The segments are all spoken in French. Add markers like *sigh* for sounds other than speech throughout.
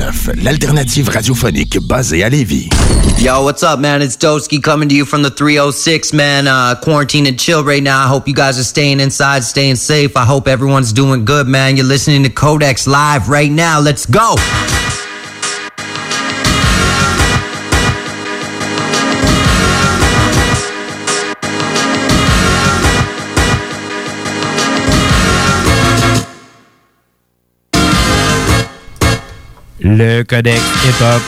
96.9, l'alternative radiophonique basée à Lévis. Yo, what's up, man? It's Doski coming to you from the 306, man. Uh, quarantine and chill right now. I hope you guys are staying inside, staying safe. I hope everyone's doing good, man. You're listening to Codex Live right now. Let's go! Le codex hip-hop.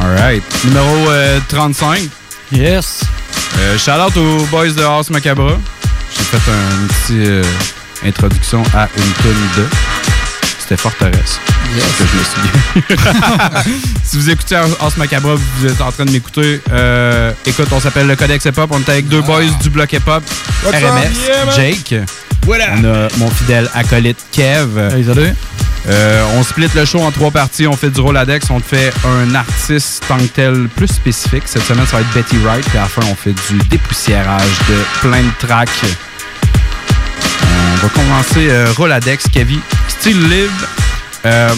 Alright. Numéro euh, 35. Yes. Euh, shout out aux boys de House Macabra. J'ai fait une petite euh, introduction à une tune de. C'était Forteresse. Yes. Que je me souviens. *laughs* si vous écoutez House Macabra, vous êtes en train de m'écouter. Euh, écoute, on s'appelle le Codex Hip Hop. On est avec deux boys du bloc Hip Hop. What's RMS? Yeah. Jake. Up? On a mon fidèle acolyte Kev. Hey, salut. Euh, on split le show en trois parties. On fait du Roladex. On fait un artiste tant que tel plus spécifique. Cette semaine, ça va être Betty Wright. Puis à la fin, on fait du dépoussiérage de plein de tracks. On va commencer euh, Roladex, Kevin. Style live. Euh,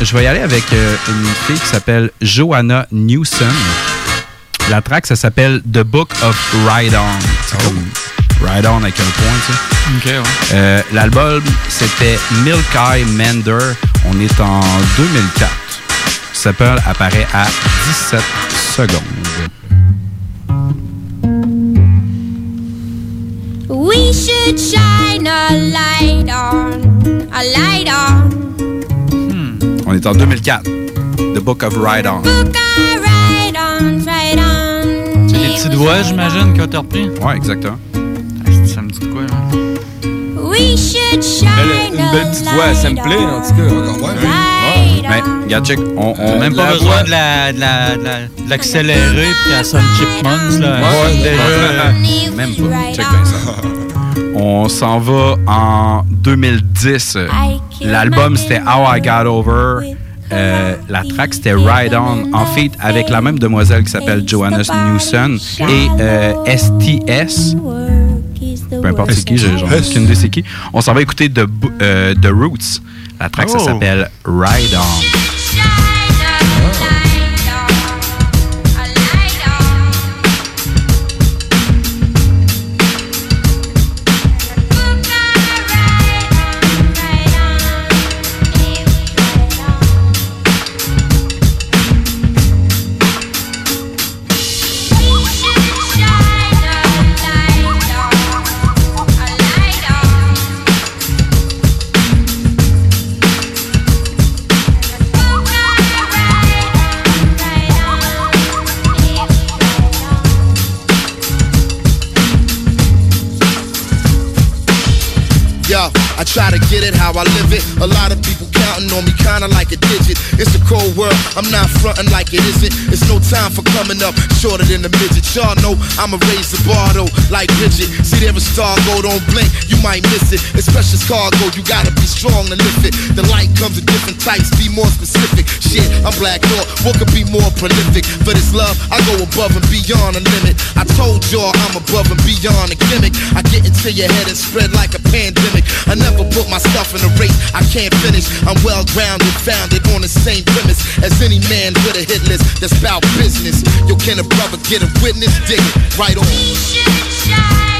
je vais y aller avec euh, une fille qui s'appelle Joanna Newson. La track, ça s'appelle The Book of Ride On. Ride On avec un point, tu sais. Ok, ouais. Euh, L'album, c'était Milk Eye Mender. On est en 2004. S'appelle apparaît à 17 secondes. We should shine a light on, a light on. On est en 2004. The Book of Ride On. Book a ride on, ride on. C'est les petites voix, j'imagine, que t'as repris? Ouais, exactement. Ça me dit de quoi, là? We should shine Belle- une belle petite voix sampler, en tout cas. Mais, regarde, check. On, on Même pas la besoin de la- de la- de l'accélérer puis qu'elle sonne Chipmunks, là. Ouais, déjà. Même pas. Check bien ça. On s'en va en 2010. L'album, c'était How I Got Over. Euh, la track, c'était Ride On, en feat avec la même demoiselle qui s'appelle Joanna Newson et euh, STS. Peu importe c'est qui, j'en ai aucune idée c'est qui. On s'en va écouter The, euh, The Roots. La track, ça Oh. s'appelle Ride On. Try to get it how I live it. A lot of people counting on me kinda like a digit. It's a cold world, I'm not fronting like it isn't. It's no time for coming up shorter than the midget. Y'all know I'ma raise the bar though, like Bridget. See there a star go, don't blink, you might miss it. It's precious cargo, you gotta be strong to lift it. The light comes in different types, be more specific. Shit, I'm black thought, what could be more prolific? For this love, I go above and beyond the limit. I told y'all I'm above and beyond a gimmick. I get into your head and spread like a pandemic. I never put my stuff in a race I can't finish. I'm well grounded, founded on the same premise as any man with a hit list that's about business. Yo, can a brother get a witness? Dig it right on.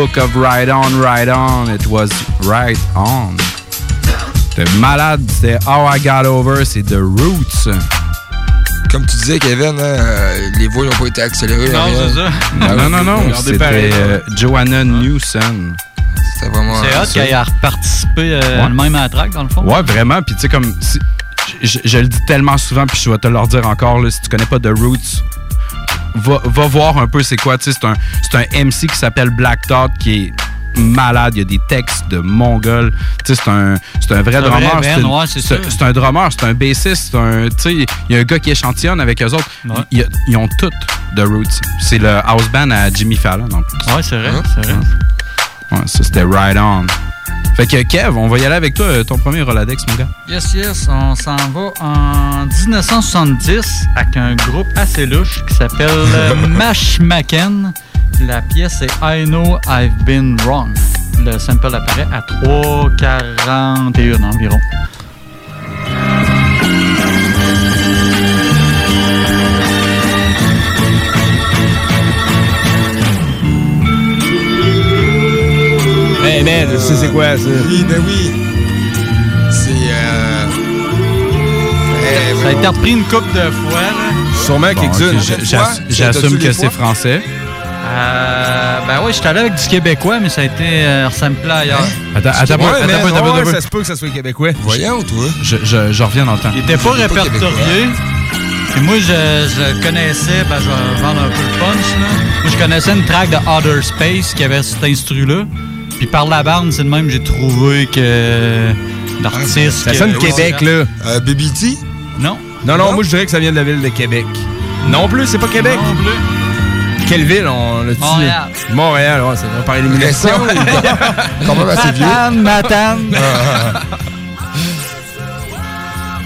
Book of Ride On, Ride On, it was right on. C'était malade, c'était How I Got Over, c'est The Roots. Comme tu disais, Kevin, hein, euh, les voix n'ont pas été accélérées. Non, c'est ça. Non, non, non, c'était euh, Joanna Newson. C'était vraiment. C'est hot qu'elle a reparticipé euh, Ouais. le même à la track, dans le fond. Ouais, vraiment. Puis tu sais, comme. si- je, je le dis tellement souvent, puis je vais te le redire encore, là, si tu connais pas The Roots, va, va voir un peu c'est quoi. Tu sais, c'est un, un MC qui s'appelle Black Thought qui est malade. Il y a des textes de mongol. Tu sais, c'est un, un vrai drummer. c'est ouais, un drummer, c'est un bassiste, c'est un. Tu sais, il y a un gars qui échantillonne avec eux autres. Ils, ont toutes The Roots. C'est le house band à Jimmy Fallon, en plus. Ouais, c'est vrai, Hein? c'est vrai. Ouais, ça, c'était Ride On. Fait que Kev, on va y aller avec toi, euh, ton premier Roladex, mon gars. Yes, yes, on s'en va en 1970 avec un groupe assez louche qui s'appelle euh, *laughs* Mash Macken. La pièce est I Know I've Been Wrong. Le sample apparaît à 3,41 environ. Man, je sais c'est quoi ça? Oui, ben oui. C'est. Euh... eh, Ça a été repris une couple de fois. là. Sûrement Bon, quelques-unes. J'assume que c'est français. Euh, ben oui, j'étais allé avec du québécois, mais ça a été euh, resamplé ailleurs. Attends, attends, Ouais, attends, attends, attends, ouais, attends. ça se peut que ça soit québécois. Voyons, toi. Je, je, je reviens dans le temps. Il était pas répertorié. Et moi, je, je connaissais, ben, je vais vendre un peu le punch, là. Moi, je connaissais une track de Outer Space qui avait cet instru-là. Puis par la bande, c'est de même j'ai trouvé que l'artiste. Ça que- sonne Québec, là. Euh, BBT? Non. Non, non, moi je dirais que ça vient de la ville de Québec. Non plus, c'est pas Québec. Non plus. Quelle ville on l'a dit? Montréal. Montréal, ouais, c'est vrai, par élimination. *laughs* *laughs* Quand même assez vieux. Matane, Matane.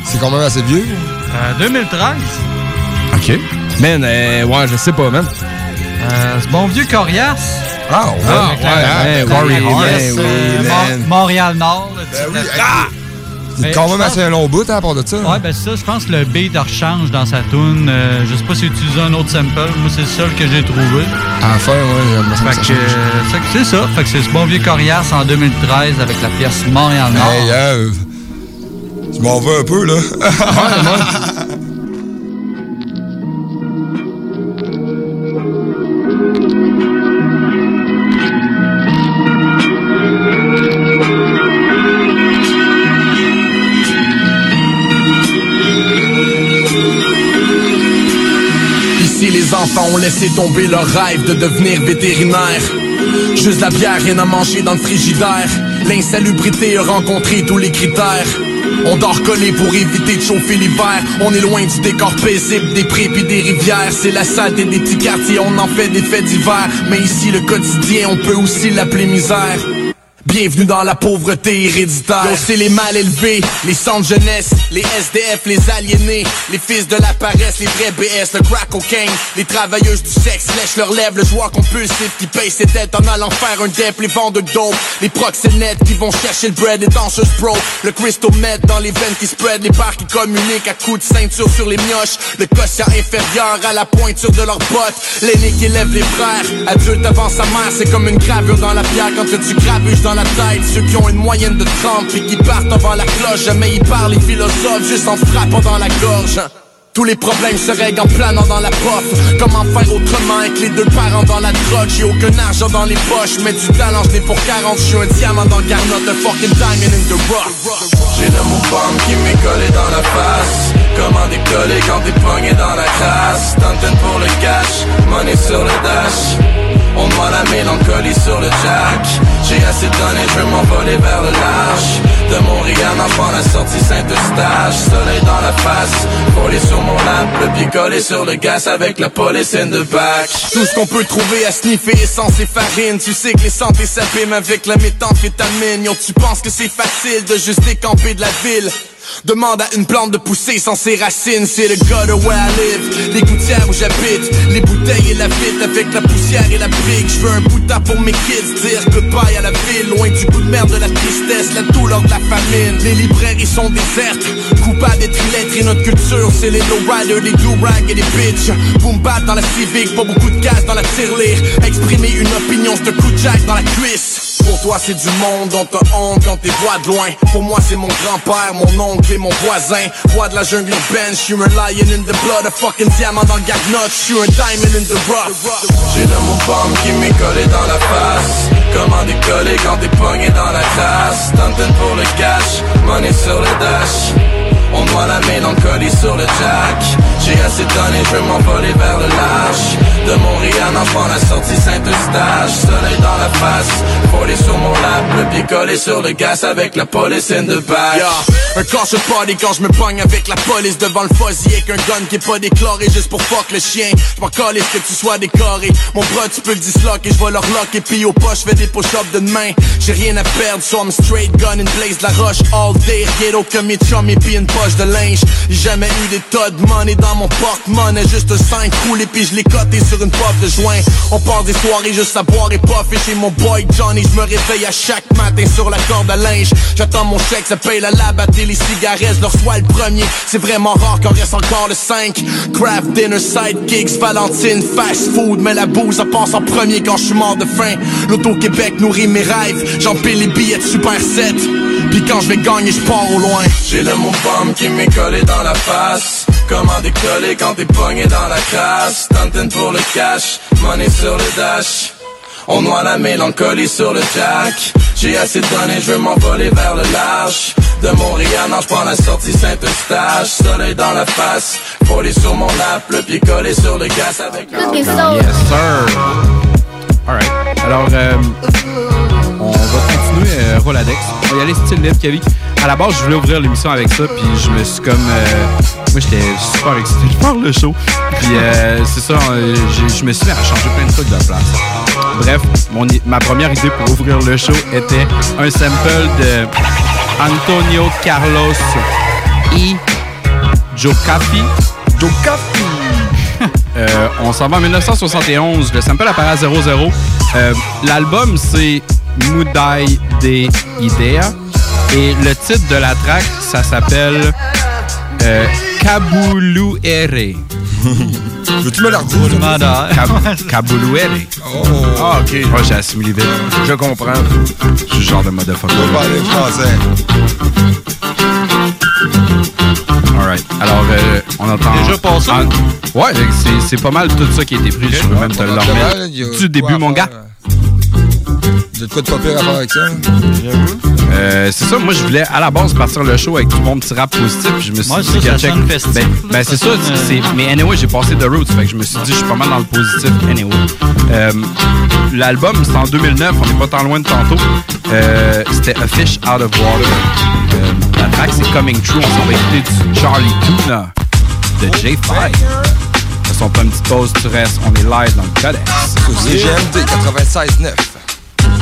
C'est quand même assez vieux. Euh, 2013. OK. Man, euh, ouais, je sais pas, man. Euh, ce bon vieux Corias. Ah, ouais. Ah, ouais, ouais, Corey Hart. Montréal-Nord. là, tu Ben ah! C'est Mais quand même assez un long bout, hein, à part de ça. Ouais, ben c'est ça, je pense que le beat rechange dans sa tune. Euh, je sais pas s'il utilise un autre sample. Moi, c'est le seul que j'ai trouvé. Enfin, ouais, il me semble Fait que euh, c'est ça. Fait que c'est ce bon vieux Corias en 2013 avec la pièce Montréal-Nord. Hey, euh, je m'en veux un peu, là. Ici, *laughs* laissé tomber leur rêve de devenir vétérinaire. Juste la bière, rien à manger dans le frigidaire. L'insalubrité a rencontré tous les critères. On dort collé pour éviter de chauffer l'hiver. On est loin du décor paisible des prés puis des rivières. C'est la saleté des petits quartiers, on en fait des faits d'hiver. Mais ici, le quotidien, on peut aussi l'appeler misère. Bienvenue dans la pauvreté héréditaire. Yo, c'est les mal élevés, les centres jeunesse, les SDF, les aliénés, les fils de la paresse, les vrais BS, le crack cocaine, les travailleuses du sexe lèchent leurs lèvres, le joueur compulsif qui paye ses dettes en allant faire un dep, les vendeurs de dope, les proxénètes qui vont chercher le bread, les danseuses bro, le crystal meth dans les veines qui spread, les bars qui communiquent à coups de ceinture sur les mioches, le quotient inférieur à la pointure de leurs bottes, l'aîné qui élève les frères, adulte avant sa mère, c'est comme une gravure dans la pierre. Quand tu grabuches dans la ceux qui ont une moyenne de 30 et qui partent avant la cloche, jamais ils parlent les philosophes juste en frappant dans la gorge. Tous les problèmes se règlent en planant dans la pof Comment faire autrement avec les deux parents dans la drogue? J'ai aucun argent dans les poches Mais du talent je l'ai pour 40 Je suis un diamant dans le garnot fucking diamond in the rough. J'ai le mot bombe qui m'est collé dans la face. Comment décoller quand t'es pogné dans la crasse Tantin pour le cash Money sur le dash On demande la mélancolie sur le jack. J'ai assez donné, je veux m'envoler vers le large. De Montréal, enfant la sortie Saint-Eustache. Soleil dans la face, volé sur mon lap. Le pied collé sur le gaz avec la police in the Tout ce qu'on peut trouver à sniffer, essence et farine Tu sais que les santé s'abîment avec la méthamphétamine. Yo, tu penses que c'est facile de juste décamper de la ville? Demande à une plante de pousser sans ses racines. C'est le gutter where I live. Les gouttières où j'habite. Les bouteilles et la vitre Avec la poussière et la brique Je veux un bout pour mes kids. Dire goodbye à la ville. Loin du coup de merde de la tristesse. La douleur de la famine. Les librairies sont désertes. Coupables d'être illettrés Notre culture c'est les lowriders Les do-rag et les bitches. Boom bap dans la civique Pas beaucoup de gaz dans la tirelire. Exprimer une opinion c'est un coup de jack dans la cuisse. Pour toi c'est du monde dont t'as honte quand t'es voix de loin. Pour moi c'est mon grand-père, mon oncle et mon voisin Roi de la jungle urbaine, j'suis un lion in the blood A fucking diamant dans le garnotte, j'suis un diamond in the rough. J'ai le mon pomme qui m'est collé dans la face. Comment décoller quand t'es pogné dans la classe Stunting pour le cash, money sur le dash on doit la mélancolie sur le jack. J'ai assez donné, je veux m'envoler vers le large. De Montréal, enfant la sortie Saint-Eustache Soleil dans la face, volé sur mon lap. Le pied collé sur le gaz avec la police in the back. Yeah. Un corps party quand je me pogne avec la police devant le fuzzy Avec un gun qui est pas déclaré juste pour fuck le chien. Je m'en que tu sois décoré. Mon bras tu peux le disloquer, je vais leur lock Et puis au poche, je fais des push-ups de demain. J'ai rien à perdre, so I'm straight gun and blaze la roche all day. Rien aucun mes chums et puis une poche de linge. Jamais eu des tas de money dans mon porte-monnaie. Juste 5 roulés puis je l'ai coté sur une pop de joint. On passe des soirées juste à boire et Et chez mon boy Johnny Je me réveille à chaque matin sur la corde à linge. J'attends mon chèque, ça paye la lab les cigarettes leur soit le premier. C'est vraiment rare qu'on reste encore le 5 Craft dinner, sidekicks, Valentine, fast food. Mais la bouse, ça passe en premier quand je suis mort de faim. L'Auto-Québec nourrit mes rêves. J'empile les billets de Super 7 Puis quand je vais gagner, je pars au loin. J'ai le pomme qui m'est collé dans la face. Comment décoller quand t'es pogné dans la crasse. Stunting pour le cash, money sur le dash. On noie la mélancolie sur le jack J'ai assez donné, je veux m'envoler vers le large. De Montréal, non, je prends la sortie Saint-Eustache. Soleil dans la face, volé sur mon lap Le pied collé sur le gaz avec un Yes sir. Alright, alors euh, on va continuer euh, Roladex. On va y aller style libre, Kevin À la base, je voulais ouvrir l'émission avec ça Puis je me suis comme... Euh, moi, j'étais super excité de *laughs* faire le show. Puis euh, c'est ça, euh, je me suis mis à changer plein de trucs de place. Bref, mon, ma première idée pour ouvrir le show était un sample de Antonio Carlos et. Joe Caffi! Euh, on s'en va en 1971. Le sample apparaît à 00. L'album, c'est Mudai de Idea. Et le titre de la track, ça s'appelle euh, Kabuluere. *laughs* Veux-tu me la redire? *laughs* Kabuluere. Oh. Ah, ok. Moi, j'ai assimilé vite. Je comprends. Je suis le genre de motherfucker. Je parler français. Alright. Alors, euh, on entend. Déjà passé? En... Ouais, c'est pas mal tout ça qui a été pris. Je peux même te le remettre. Du début, mon gars? De quoi de pas pire à faire avec ça? Euh, c'est ça, moi je voulais à la base partir le show avec tout mon petit rap positif. Je me suis Moi, dit, ça, ça check. sonne festif, Ben, ben, c'est ça, sonne, c'est- euh, mais anyway, j'ai passé The Roots. Fait que je me suis dit, je suis pas mal dans le positif. Anyway. Euh, L'album, c'est en 2009, on n'est pas tant loin de tantôt. Euh, C'était A Fish Out of Water. Euh, la track, c'est Coming True. On s'en va écouter du Charlie Tuna de J5. Ça sont pas une petite pause, tu restes. On est live dans le Codex. Sur CGMD 96.9.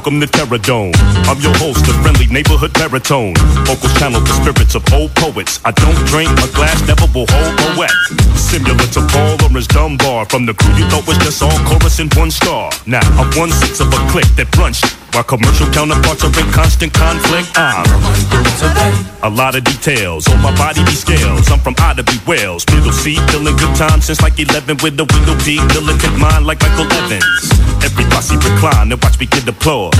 welcome to Terror Dome. I'm your host, the friendly neighborhood baritone. Vocals channel the spirits of old poets. I don't drink, my glass never will hold a wet. Similar to Paul or his Dunbar. From the crew you thought was just all chorus and one star. Now, I'm one sixth of a click that brunch while commercial counterparts are in constant conflict, I'm a lot of details on my body be scales. I'm from Ottaby, Wales. Middle seat, feeling good time since like 11 with a window deep. Militant mind like Michael Evans. Every posse recline and watch me get applause.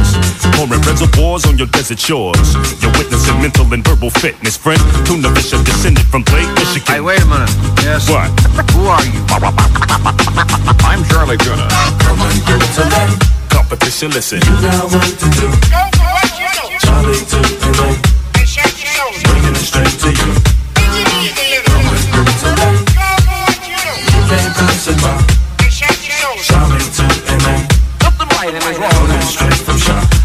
Pouring reservoirs on your desert shores. You're witnessing mental and verbal fitness. Friend, tuna fish are descended from Lake Michigan. Hey, wait a minute. Yes. What? Who are you? *laughs* I'm Charlie Tuna. Competition, listen. You got work to do. Charlie to LA. Bringing it straight to you. Today. You can't pass it by. Charlie to LA. Coming straight from shop.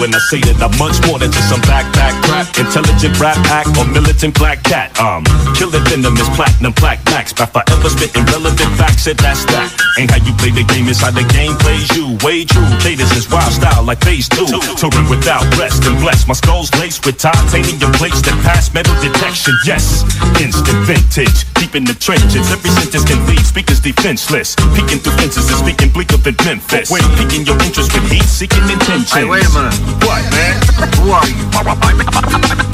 When I say that I'm much more than just some backpack crap. Intelligent rap act or militant black cat. Um, killer venomous platinum black max. By forever spitting relevant facts, said that's that. Ain't how you play the game, it's how the game plays you. Way true, Cadence is wild style like phase two. Touring without rest and blessed. My skull's laced with titanium plates that pass metal detection. Yes, instant vintage. Deep in the trenches, every sentence can leave speakers defenseless. Peeking through fences and speaking bleaker than Memphis. Wait, piquing your interest with heat seeking intentions. Hey, wait a minute. What, man? Who are you?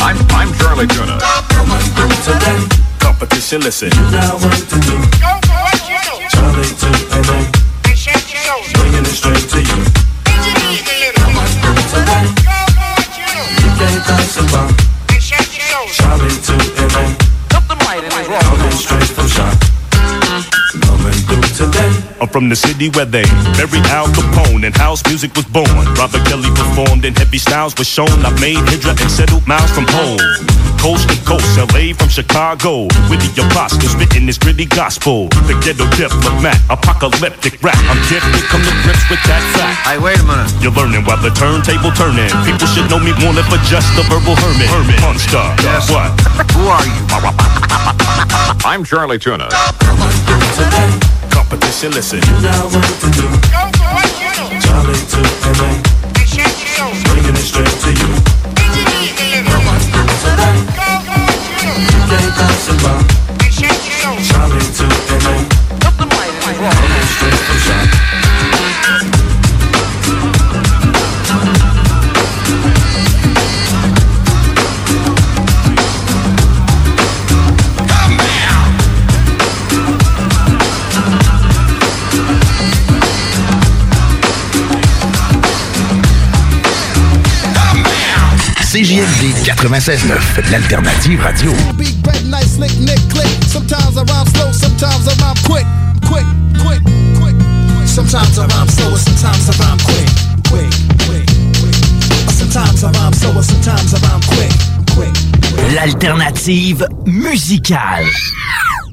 I'm, I'm Charlie Tuna. Today. Competition, listen. You got work to do. Charlie to LA. Bringing it straight to you. Today. You can't pass it by. Charlie to LA. Coming straight from shop. Today. I'm from the city where they buried Al Capone and house music was born. Robert Kelly performed and heavy styles was shown. I made Hydra and settled miles from home. Coast to coast, LA from Chicago. With the apostles spitting this gritty gospel. The ghetto diplomat, apocalyptic rap. I'm gifted, come to grips with that fact. Hey, wait a minute. You're learning while the turntable turning. People should know me more than for just the verbal hermit. Hermit, monster. Yes. What? Who are you? I'm Charlie Tuna. Today. Competition, listen. You got work to do. Charlie to LA. Bringing it straight to you. Today. You can't pass it by. Charlie to LA. CJMD 96.9, l'alternative radio. Sometimes I rhyme slow, sometimes I rhyme quick, quick, quick, quick. Sometimes I rhyme slow, sometimes I rhyme quick, quick, quick. L'alternative musicale.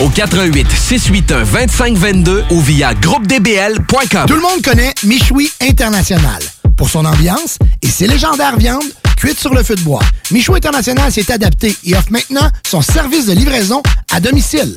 au 88 681 2522 ou via groupedbl.com. Tout le monde connaît Michoui International pour son ambiance et ses légendaires viandes cuites sur le feu de bois. Michoui International s'est adapté et offre maintenant son service de livraison à domicile.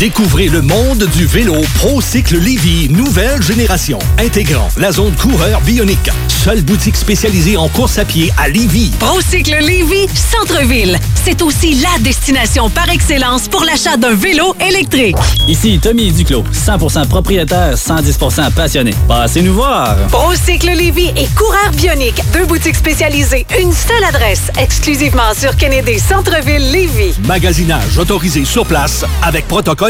Découvrez le monde du vélo ProCycle Lévy, nouvelle génération, intégrant la zone coureur bionique. Seule boutique spécialisée en course à pied à Lévy. Procycle Lévy, centre-ville. C'est aussi la destination par excellence pour l'achat d'un vélo électrique. Ici Tommy Duclos, 100% propriétaire, 110% passionné. Passez nous voir. Procycle Lévy et coureur bionique, deux boutiques spécialisées, une seule adresse, exclusivement sur Kennedy Centre-ville Lévy. Magasinage autorisé sur place avec protocole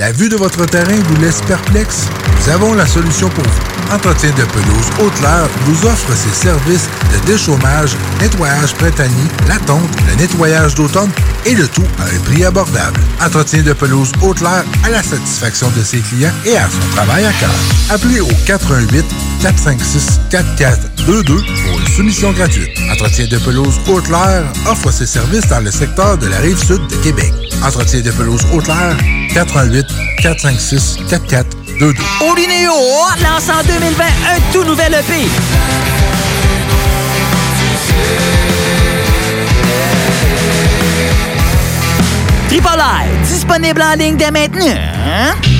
La vue de votre terrain vous laisse perplexe? Nous avons la solution pour vous. Entretien de pelouse Haute-Lair vous offre ses services de déchômage, nettoyage printanier, la tonte, le nettoyage d'automne et le tout à un prix abordable. Entretien de pelouse Haute-Lair à la satisfaction de ses clients et à son travail à cœur. Appelez au 88 456 4422 pour une soumission gratuite. Entretien de pelouse Haute-Lair offre ses services dans le secteur de la rive sud de Québec. Entretien de pelouse Haute-Lair 88 456 4422. Olinéo lance en 2020 un tout nouvel EP. Tripolaire, disponible en ligne dès maintenant.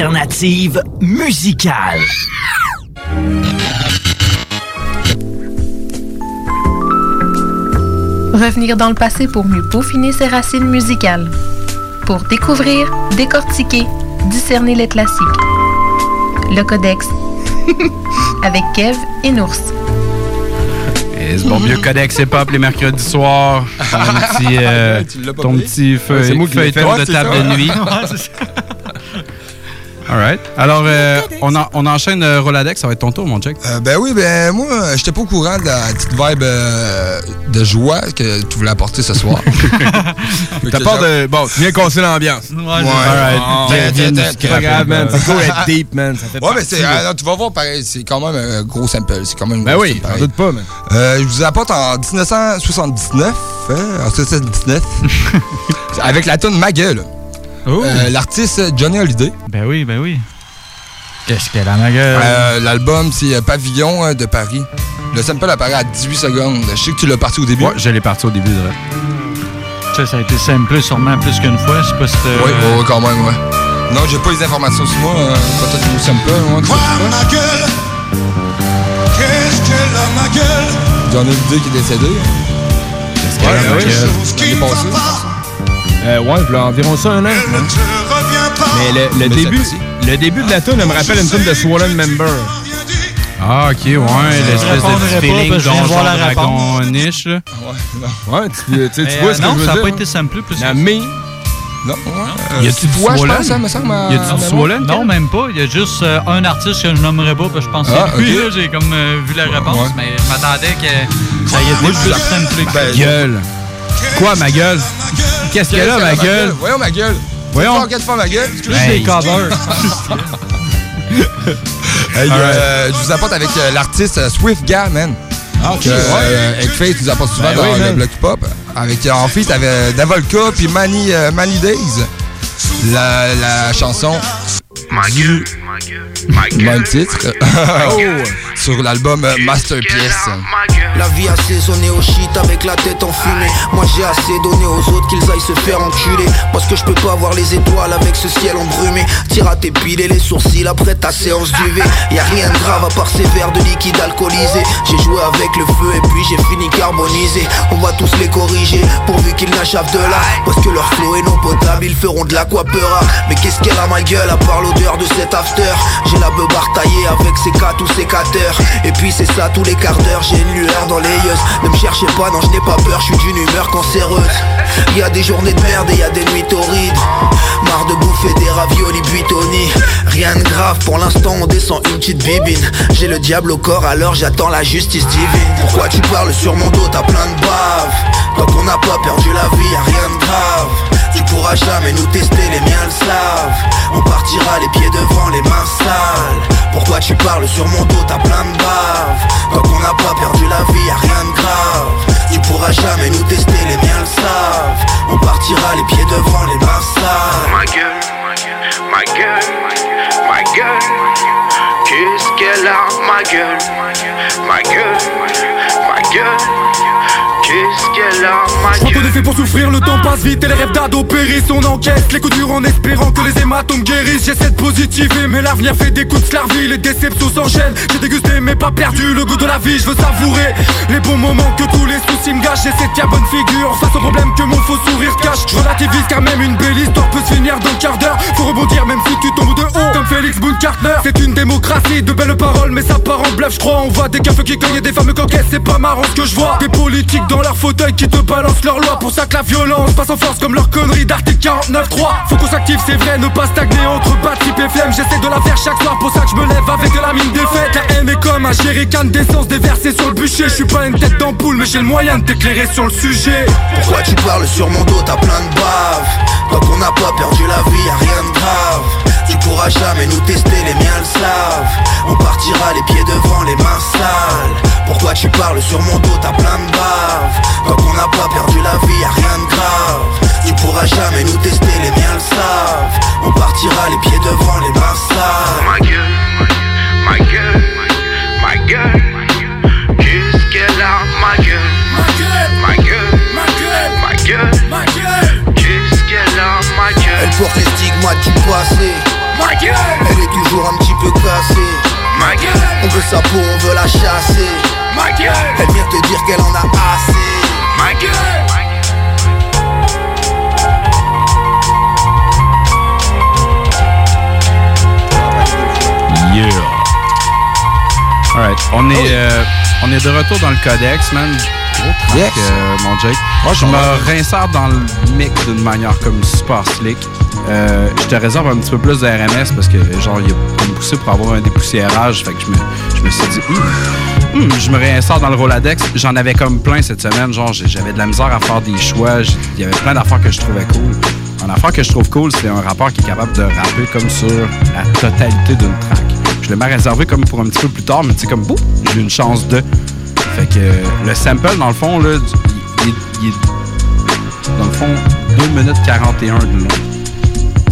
L'alternative musicale. Revenir dans le passé pour mieux peaufiner ses racines musicales. Pour découvrir, décortiquer, discerner les classiques. Le Codex. *laughs* Avec Kev et Nours. Et ce bon vieux codex hip-hop les mercredis soirs. *laughs* Ton petit, euh, pas ton petit feu, Ouais, c'est feuilleton de table c'est de nuit. *laughs* Ouais, c'est. All right. Alors, euh, on, en- on enchaîne euh, Roladex. Ça va être ton tour, mon check. Euh, ben oui, ben moi, j'étais pas au courant de la petite vibe euh, de joie que tu voulais apporter ce soir. *laughs* T'as peur de. Bon, tu viens casser l'ambiance. Ouais, viens tiens, nous tiens, scraper, grave, man. C'est être deep, man. Ça fait Ouais, mais c'est. tu vas voir, pareil, c'est quand même un gros sample. C'est quand même Ben oui, j'en doute pas, man. Euh, je vous apporte en 1979, hein, en 1979, *laughs* avec la tune Ma gueule. Euh, L'artiste Johnny Hallyday. Ben oui, ben oui. Qu'est-ce qu'elle a, ma gueule? Euh, L'album, c'est euh, Pavillon euh, de Paris. Le sample apparaît à 18 secondes. Je sais que tu l'as parti au début. Ouais, je l'ai parti au début de Ça, ça a été samplé sûrement plus qu'une fois. Je sais pas si Oui, ouais, quand même, ouais. Non, j'ai pas les informations sur moi. Euh, quand t'as du sample, moi, pas. ma gueule Qu'est-ce qu'elle a ma gueule? Johnny Hallyday qui est décédé. Ouais, Ouais, ben oui. L'année passée. Euh, ouais, voilà environ ça, un an. Mais le, le Mais début, le début de la tune, me rappelle une tune de Swollen Member. Ah, ok, ouais. L'espèce de feeling que je la donjon réponse. dragon niche. là. Ouais, tu, tu sais, tu Mais, vois euh, ce que non, je veux ça a dire? pas été samplé plus Non, que mais. Non, Y a-tu du je Swollen? hein, Y a-tu du? Swollen? Non, même pas. Il y a juste euh, un artiste que je nommerai pas, parce que je pense que Ah, c'est lui, ok. là, j'ai comme euh, vu la réponse, Ouais. mais je m'attendais que ça y je plus samplé que ça. Ben, Gueule. Quoi, ma gueule? Qu'est-ce qu'elle a, ma gueule? Voyons ma gueule. Voyons. Quatre fois ma gueule. Juste des covers. *laughs* Hey, euh, je vous apporte avec euh, l'artiste euh, Swift Ga, man. Ah, ok. Que, euh, Eggface nous apporte souvent Ben dans oui, le bloc hip-hop. Avec, euh, en fait, t'avais Davolka puis Manny, euh, Manny Days. La, la chanson. Du même titre. *laughs* Oh. Sur l'album euh, Masterpiece. La vie assaisonnée au shit avec la tête enfumée Moi j'ai assez donné aux autres qu'ils aillent se faire enculer. Parce que je peux pas voir les étoiles avec ce ciel embrumé. Tire à tes piles et les sourcils après ta séance d'UV Y'a rien de grave à part ces verres de liquide alcoolisé. J'ai joué avec le feu et puis j'ai fini carbonisé. On va tous les corriger pourvu qu'ils n'achèvent de là. Parce que leur flow est non potable, ils feront de l'aquapera. Mais qu'est-ce qu'elle a ma gueule à part l'odeur de cet after? J'ai la beubare taillée avec ses quatre ou ses cateurs Et puis c'est ça tous les quarts d'heure, j'ai une lueur dans les yeux. Ne me cherchez pas, non je n'ai pas peur, je suis d'une humeur cancéreuse. Y a des journées de merde et y a des nuits torrides. Marre de bouffer des raviolis buitoni. Rien de grave, pour l'instant on descend une petite bibine. J'ai le diable au corps alors j'attends la justice divine. Pourquoi tu parles sur mon dos, t'as plein de baves. Tant qu'on n'a pas perdu la vie, y'a rien de grave tu pourras jamais nous tester, les miens le savent. On partira les pieds devant, les mains sales Pourquoi tu parles sur mon dos, t'as plein de baves Tant qu'on n'a pas perdu la vie, y'a rien de grave. Tu pourras jamais nous tester, les miens le savent. On partira les pieds devant, les mains sales Ma gueule, ma gueule, ma gueule. Qu'est-ce qu'elle a, ma gueule Ma gueule, ma gueule. Qu'est-ce qu'elle a, Trop de fait pour souffrir, le temps passe vite et les rêves d'ados périssent. On encaisse les coups durs en espérant que les hématomes guérissent. J'essaie de positiver, mais l'avenir fait des coups de slarvie. Les déceptions s'enchaînent. J'ai dégusté, mais pas perdu le goût de la vie. Je veux savourer les bons moments que tous les soucis me gâchent. J'essaie de bonne figure face au problème que mon faux sourire cache. Je relativise car même une belle histoire peut se finir dans le quart d'heure. Faut rebondir même si tu tombes de haut. Comme Félix Boone Carter. C'est une démocratie de belles paroles, mais ça part en bluff. Je crois, on voit des cafés qui cognent et des femmes coquettes. C'est pas marrant ce que je vois. Des politiques dans leur fauteuil qui te balancent leur loi. Pour ça que la violence passe en force comme leur connerie d'article 49.3. Faut qu'on s'active, c'est vrai, ne pas stagner entre batterie et flemme. J'essaie de la faire chaque soir, pour ça que je me lève avec de la mine défaite. La haine est comme un jerrycan d'essence déversé sur le bûcher. Je suis pas une tête d'ampoule, mais j'ai le moyen de t'éclairer sur le sujet. Pourquoi tu parles sur mon dos, t'as plein de baves? Tant qu'on n'a pas perdu la vie, y'a rien de grave Tu pourras jamais nous tester, les miens le savent. On partira les pieds devant, les mains sales. Pourquoi tu parles sur mon dos, t'as plein de baves Tant qu'on n'a pas perdu la vie, y'a rien de grave. Tu pourras jamais nous tester, les miens le savent. On partira les pieds devant, les mains sales. Ma gueule, ma gueule, ma gueule ma gueule. Ma gueule, ma gueule, ma gueule, ma gueule Qu'est-ce qu'elle a, ma gueule. Elle porte les stigmates du passé Ma gueule. Elle est toujours un petit peu cassée Ma gueule. On veut sa peau, on veut la chasser. Ma gueule. Elle vient te dire qu'elle en a assez. Ma gueule. Yeah. Alright, on est, euh, on est de retour dans le codex, man. Yes. euh, mon Jake. Ouais, je me réinsère dans le mix d'une manière comme super slick. Euh, je te réserve un petit peu plus de RMS parce que, genre, il a me poussé pour avoir un dépoussiérage. Fait que je me, je me suis dit, Hum, hum, je me réinsère dans le Roladex. J'en avais comme plein cette semaine. Genre, j'avais de la misère à faire des choix. Il y avait plein d'affaires que je trouvais cool. Un affaire que je trouve cool, c'est un rappeur qui est capable de rapper comme sur la totalité d'une track. Je l'ai mal réservé comme pour un petit peu plus tard, mais tu sais, comme, boum, j'ai eu une chance de. Fait que euh, le sample, dans le fond, là, il, il- il est, dans le fond, 2 minutes 41 de long.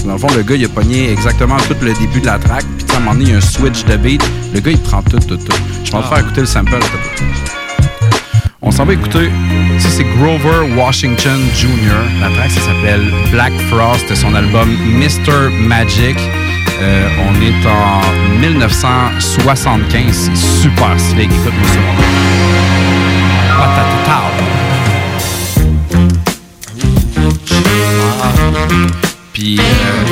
Dans le fond, le gars, il a pogné exactement tout le début de la track, puis à un moment donné, il y a un switch de beat. Le gars, il prend tout, tout, tout. Je vais te faire écouter le sample. On s'en va écouter. Ça, c'est Grover Washington Jr. La track, ça s'appelle Black Frost. C'est son album Mr. Magic. Euh, on est en 1975. C'est super slick. Écoute-moi ça. mon. Ah. Puis, euh,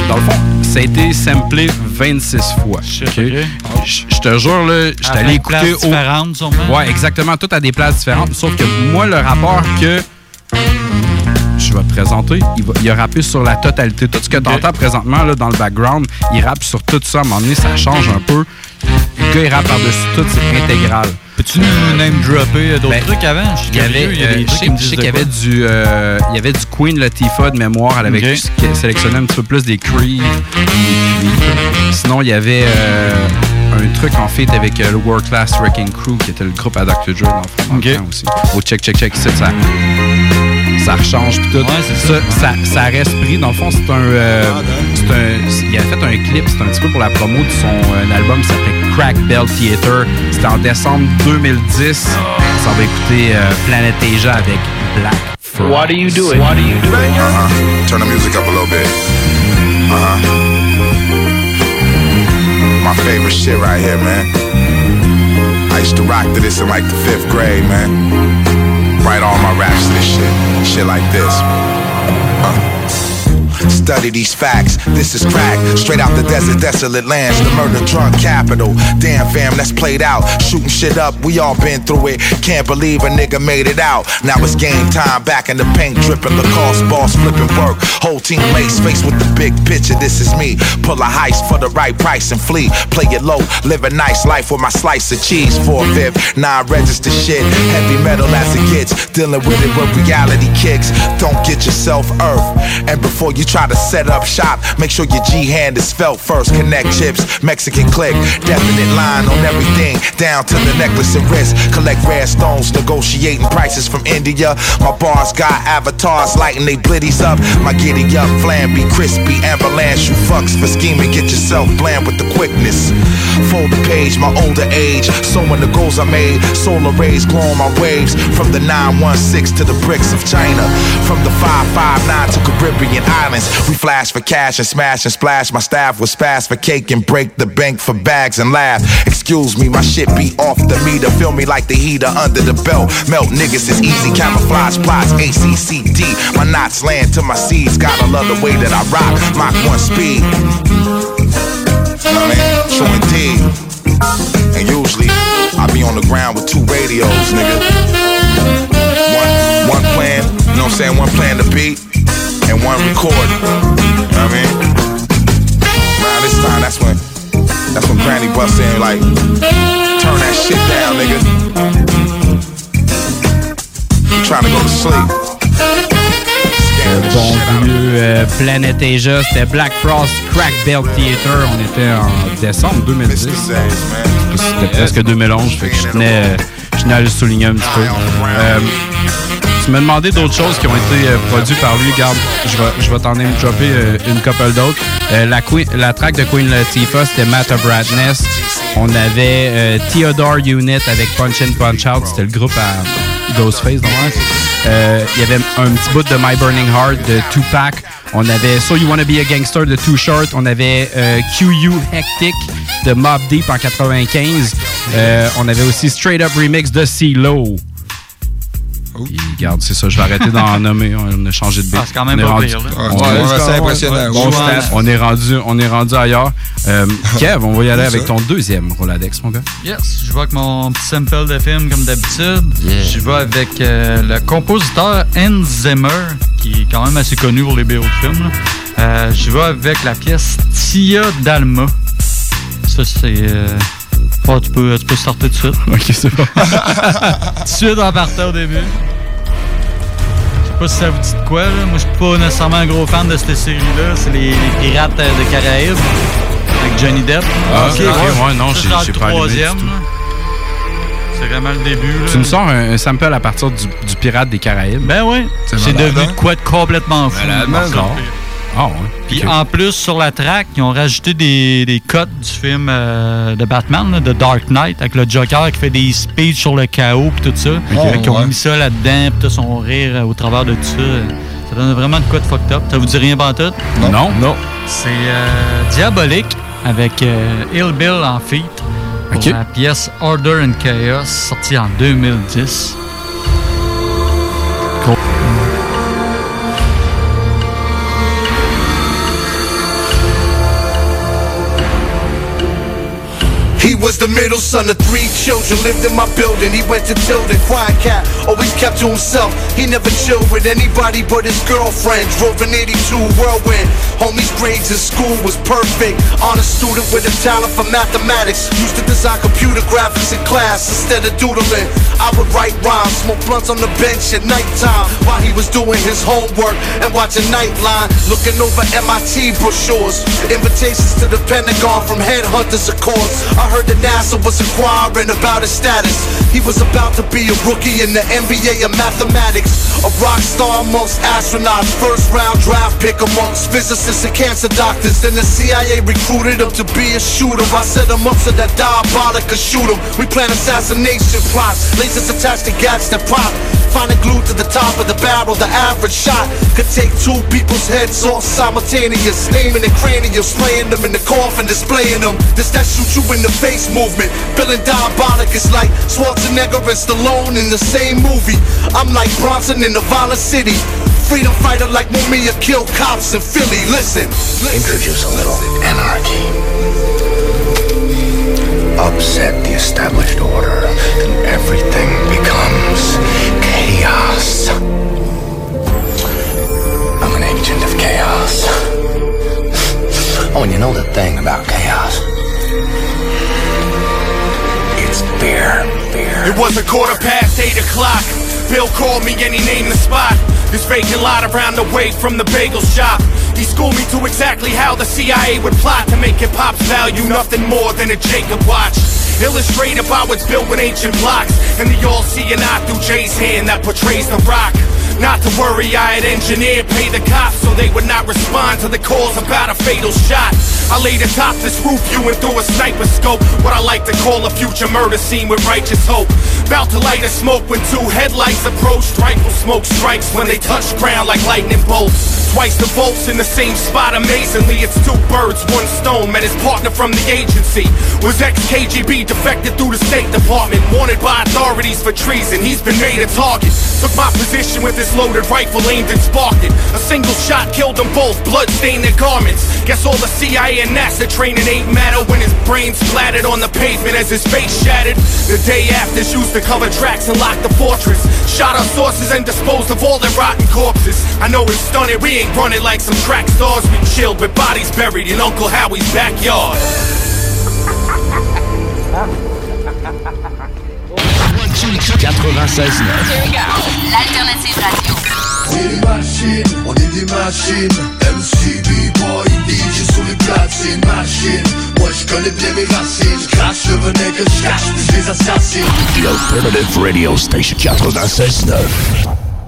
dans le fond, ça a été samplé 26 fois. Je je te jure, là, je allé écouter places différentes, sûrement. Ouais, exactement, tout à des places différentes. Sauf que moi, le rapport que je vais te présenter, il, va, il a rappé sur la totalité. Tout ce que tu entends présentement là, dans le background, il rappe sur tout ça. À un moment donné, ça change un peu. Le gars, il rappe par-dessus tout, c'est intégral. Peux-tu nous name dropper d'autres Ben, trucs avant? Il y avait, euh, je sais qu'il y avait du, euh, il y avait du Queen Latifah de mémoire. Elle avait sélectionné un petit peu plus des Creed. Sinon, il y avait euh, un truc en fait avec euh, le World Class Wrecking Crew, qui était le groupe à Dr. Dre dans le fond, aussi. Au check, check, check, ça, ça, ça rechange puis tout. ça, ça, ça reste pris. Dans le fond, c'est un, euh, c'est c'est un, il a fait un clip, c'est un petit peu pour la promo de son euh, album qui s'appelait Crack Bell Theater. C'était en décembre 2010. Ça va écouter euh, Planet Asia avec Black. Frost. What are you doing? What are you doing? Uh-huh. Turn the music up a little bit. Uh huh. My favorite shit right here, man. I used to rock to this in like the fifth grade, man. Write all my raps to this shit. Shit like this. Study these facts, this is crack. Straight out the desert, desolate lands, the murder drunk capital. Damn fam, that's played out. Shooting shit up, we all been through it. Can't believe a nigga made it out. Now it's game time, back in the paint dripping. Lacoste boss flipping work. Whole team lace face with the big picture, this is me. Pull a heist for the right price and flee. Play it low, live a nice life with my slice of cheese. Four fifth, non register shit. Heavy metal as it gets. Dealing with it when reality kicks. Don't get yourself earth. And before you try to set up shop, make sure your G hand is felt first. Connect chips, Mexican click, definite line on everything, down to the necklace and wrist. Collect rare stones, negotiating prices from India. My bars got avatars lighting they blitties up. My giddy up, flamby, crispy, avalanche. You fucks for scheming, get yourself bland with the quickness. Fold the page, my older age, So sowing the goals I made. Solar rays glowing my waves from the 916 to the bricks of China, from the 559 to Caribbean islands. We flash for cash and smash and splash. My staff was fast for cake and break the bank for bags and laugh. Excuse me, my shit be off the meter. Feel me like the heater under the belt. Melt niggas is easy. Camouflage plots, ACCD. My knots land to my seeds. Gotta love the way that I rock. Mach one speed. Know what I mean? True indeed. And usually, I be on the ground with two radios, nigga. One, one playing, you know what I'm saying? One playing the beat and one recording. You know what I mean? Around this time, that's when, that's when Granny busts in, like, turn that shit down, nigga. I'm trying to go to sleep. Euh, Planet Asia, c'était Black Frost Crack Belt Theater. On était en décembre 2010. C'était presque 2011, fait que je tenais, euh, je tenais à le souligner un petit peu. Euh, tu m'as demandé d'autres choses qui ont été euh, produites par lui. Garde, je vais, je vais t'en dropper euh, une couple d'autres. Euh, la, track de Queen Latifah, c'était Matt of Radness. On avait Theodore Unit avec Punch In Punch Out. C'était le groupe à Ghostface, donc. Il y avait un petit bout de My Burning Heart de Tupac. On avait So You Wanna Be a Gangster de Too Short. On avait QU Hectic de Mob Deep en 95. Euh, on avait aussi Straight Up Remix de CeeLo. Puis, Regarde, c'est ça, je vais arrêter d'en *laughs* nommer. On a changé de beat. Ah, c'est quand même On est pas rendu- pire, là. Ouais, Ouais, ouais, c'est impressionnant. bon staff. On est rendu, on est rendu ailleurs. Euh, *laughs* Kev, on va y aller avec ton deuxième Roladex, mon gars. Yes, je vais avec mon petit sample de film comme d'habitude. Yeah. Je vais avec euh, le compositeur Hans Zimmer, qui est quand même assez connu pour les BO de films. Euh, je vais avec la pièce Tia Dalma. Ça, c'est. Oh, tu, peux, tu peux tout de suite. Ok, c'est bon. *laughs* tout de suite en partant au début. Je sais pas si ça vous dit de quoi, là. Moi, je suis pas nécessairement un gros fan de cette série-là. C'est les, les Pirates euh, de Caraïbes avec Johnny Depp. Ah, ok, ok, ouais, non, j'ai- pas troisième. C'est vraiment le début. Là. Tu nous sors un, un sample à partir du, du Pirate des Caraïbes? Ben oui. C'est devenu hein? de quoi de complètement fou. Malade. Ah ouais. Puis en plus, sur la track, ils ont rajouté des, des cuts du film euh, de Batman, là, de Dark Knight, avec le Joker qui fait des speeches sur le chaos puis tout ça. Fait qu'ils ont ouais. mis ça là-dedans, puis tout son rire euh, au travers de tout ça. Ça donne vraiment de quoi de fucked up. Ça vous dit rien pantoute? Non. Non. C'est euh, Diabolique avec euh, Ill Bill en feat pour la pièce Order and Chaos sortie en 2010. Cool. Was the middle son of three children, lived in my building. He went to Tilden, quiet cat, always kept to himself. He never chilled with anybody but his girlfriend. Drove an 82 whirlwind. Homie's grades in school was perfect. Honest student with a talent for mathematics. Used to design computer graphics in class instead of doodling. I would write rhymes, smoke blunts on the bench at nighttime while he was doing his homework and watching Nightline, looking over MIT brochures, invitations to the Pentagon from headhunters, of course. I heard that NASA was inquiring about his status. He was about to be a rookie in the NBA of mathematics. A rock star amongst astronauts. First round draft pick amongst physicists and cancer doctors. Then the CIA recruited him to be a shooter. I set him up so that diabolic could shoot him. We plan assassination plots. Lasers attached to gats that pop. Finally glued to the top of the barrel. The average shot could take two people's heads off simultaneous. Naming the cranium, spraying them in the coffin, displaying them. This that shoot you in the face movement. Feeling diabolic is like Schwarzenegger and Stallone in the same movie. I'm like Bronson in the violent city. Freedom fighter like Mumia killed cops in Philly. Listen. Introduce a little anarchy. Upset the established order, and everything becomes chaos. I'm an agent of chaos. Oh, and you know the thing about chaos? It's fear. Fear. It was a quarter past eight o'clock. Bill called me and he named the spot. This vacant lot around the way from the bagel shop. He schooled me to exactly how the CIA would plot to make hip hop's value nothing more than a Jacob watch. Illustrate about what's built with ancient blocks and the all-seeing eye through Jay's hand that portrays the rock. Not to worry, I had engineered pay the cops so they would not respond to the calls about a fatal shot. I laid atop this roof viewing through a sniper scope, what I like to call a future murder scene with righteous hope. About to light a smoke when two headlights approached. Rifle smoke strikes when they touch ground like lightning bolts. Twice the bolts in the same spot, amazingly, it's two birds, one stone. Met his partner from the agency. Was ex-KGB defected through the State Department. Wanted by authorities for treason, he's been made a target. Took my position with his loaded rifle aimed and sparked it. A single shot killed them both, blood stained their garments. Guess all the CIA and NASA training ain't matter when his brain splattered on the pavement as his face shattered. The day after, used to cover tracks and lock the fortress. Shot our sources and disposed of all their rotten corpses. I know it's stunning, we ain't running like some track stars. We chilled with bodies buried in Uncle Howie's backyard. On est des machines boy, DJ sur les Machine, moi je connais bien mes racines Je crache, que je cache, puis je les assassine Radio Station 96.9.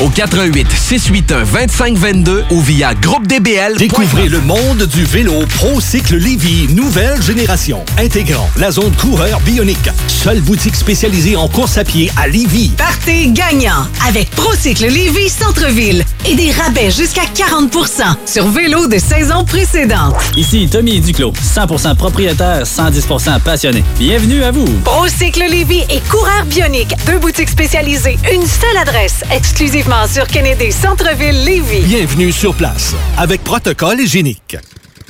au 88 681 2522 ou via groupe DBL. Découvrez le monde du vélo ProCycle Lévy, nouvelle génération, intégrant la zone coureur bionique. Seule boutique spécialisée en course à pied à Lévy. Partez gagnant avec Procycle Lévis Centre-Ville et des rabais jusqu'à 40% sur vélo de saison précédente. Ici Tommy Duclos, 100% propriétaire, 110% passionné. Bienvenue à vous. Procycle Lévis et Coureur Bionique, deux boutiques spécialisées, une seule adresse, Bienvenue sur place avec protocole hygiénique.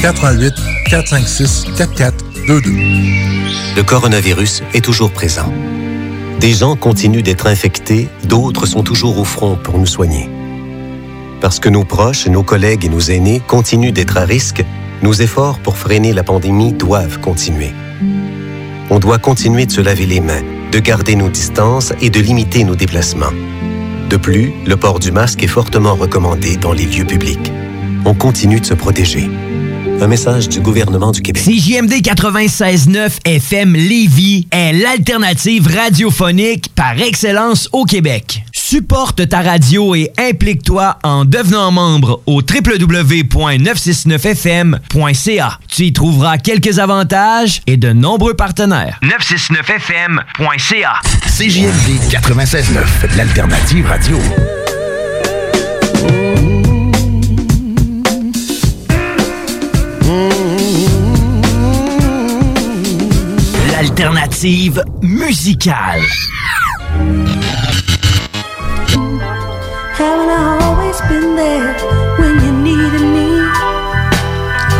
88 456 4422. Le coronavirus est toujours présent. Des gens continuent d'être infectés, d'autres sont toujours au front pour nous soigner. Parce que nos proches, nos collègues et nos aînés continuent d'être à risque, nos efforts pour freiner la pandémie doivent continuer. On doit continuer de se laver les mains, de garder nos distances et de limiter nos déplacements. De plus, le port du masque est fortement recommandé dans les lieux publics. On continue de se protéger. Un message du gouvernement du Québec. CJMD 96.9 FM Lévis est l'alternative radiophonique par excellence au Québec. Supporte ta radio et implique-toi en devenant membre au www.969fm.ca. Tu y trouveras quelques avantages et de nombreux partenaires. 969fm.ca. CJMD 96.9, l'alternative radio. Needed me?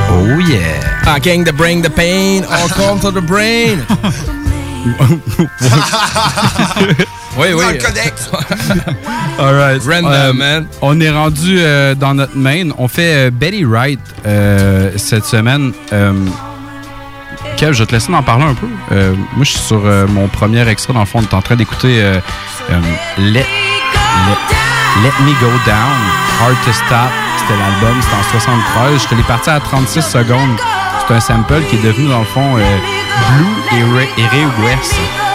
Oh yeah. I came to bring the pain, all *laughs* come to the brain. *laughs* oui, oui. Dans le codex. *laughs* All right. Random, Euh, man. On est rendu euh, dans notre main. On fait euh, Betty Wright euh, cette semaine. Kev, je vais te laisser en parler un peu. Euh, moi, je suis sur euh, mon premier extrait. Dans le fond, on est en train d'écouter euh, Let, Let, Me Go Down, Hard to Stop. C'était l'album, c'était en 73. Je te l'ai parti à 36 secondes. C'est un sample qui est devenu, dans le fond, Blue et Ray, West.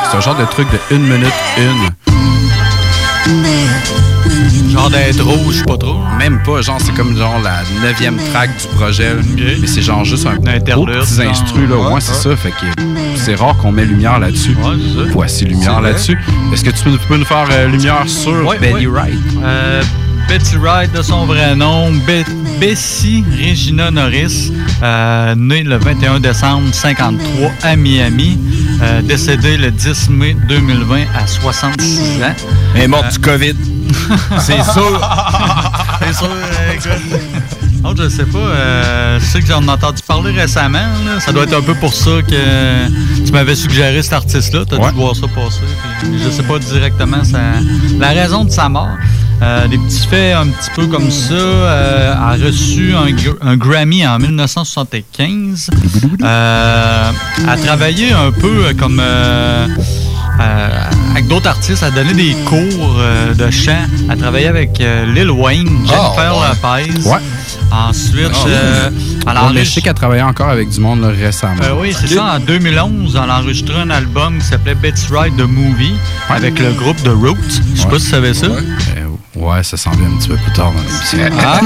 C'est un genre de truc de une minute une. Genre d'être rouge, pas trop. Même pas, genre c'est comme genre la neuvième track du projet. là. Mais c'est genre juste un gros interlude, petit genre. instru là. Ouais, Ouais, c'est ça. Fait que c'est rare qu'on met lumière là-dessus. Voici lumière là-dessus. Est-ce que tu peux, nous faire euh, lumière sur ouais. Wright? Euh, Betty Wright, de son vrai nom, Be- Bessie Regina Norris, euh, née le 21 décembre 53 à Miami, euh, décédée le 10 mai 2020 à 66 ans. Elle est morte du COVID. C'est sûr. *laughs* C'est sûr, euh, écoute. Oh, je sais pas. euh, je sais que j'en ai entendu parler récemment. là. Ça doit être un peu pour ça que tu m'avais suggéré cet artiste-là. Tu as Ouais. dû voir ça passer. puis je sais pas directement la raison de sa mort. Euh, des petits faits un petit peu comme ça. Euh, a reçu un, gr- un Grammy en 1975. Euh, a travaillé un peu comme avec d'autres artistes, a donné des cours de chant, a travaillé avec Lil Wayne, Jennifer Lopez. Ouais. Ensuite, Ah, euh, elle a Ouais, mais je sais qu'elle travaillait encore avec du monde là, récemment. oui, c'est ça. En 2011, elle a enregistré un album qui s'appelait Betty Wright The Movie avec le groupe The Roots. Je sais pas si tu savais ça. Ouais, ça s'en vient un petit peu plus tard dans l'émission. Ah.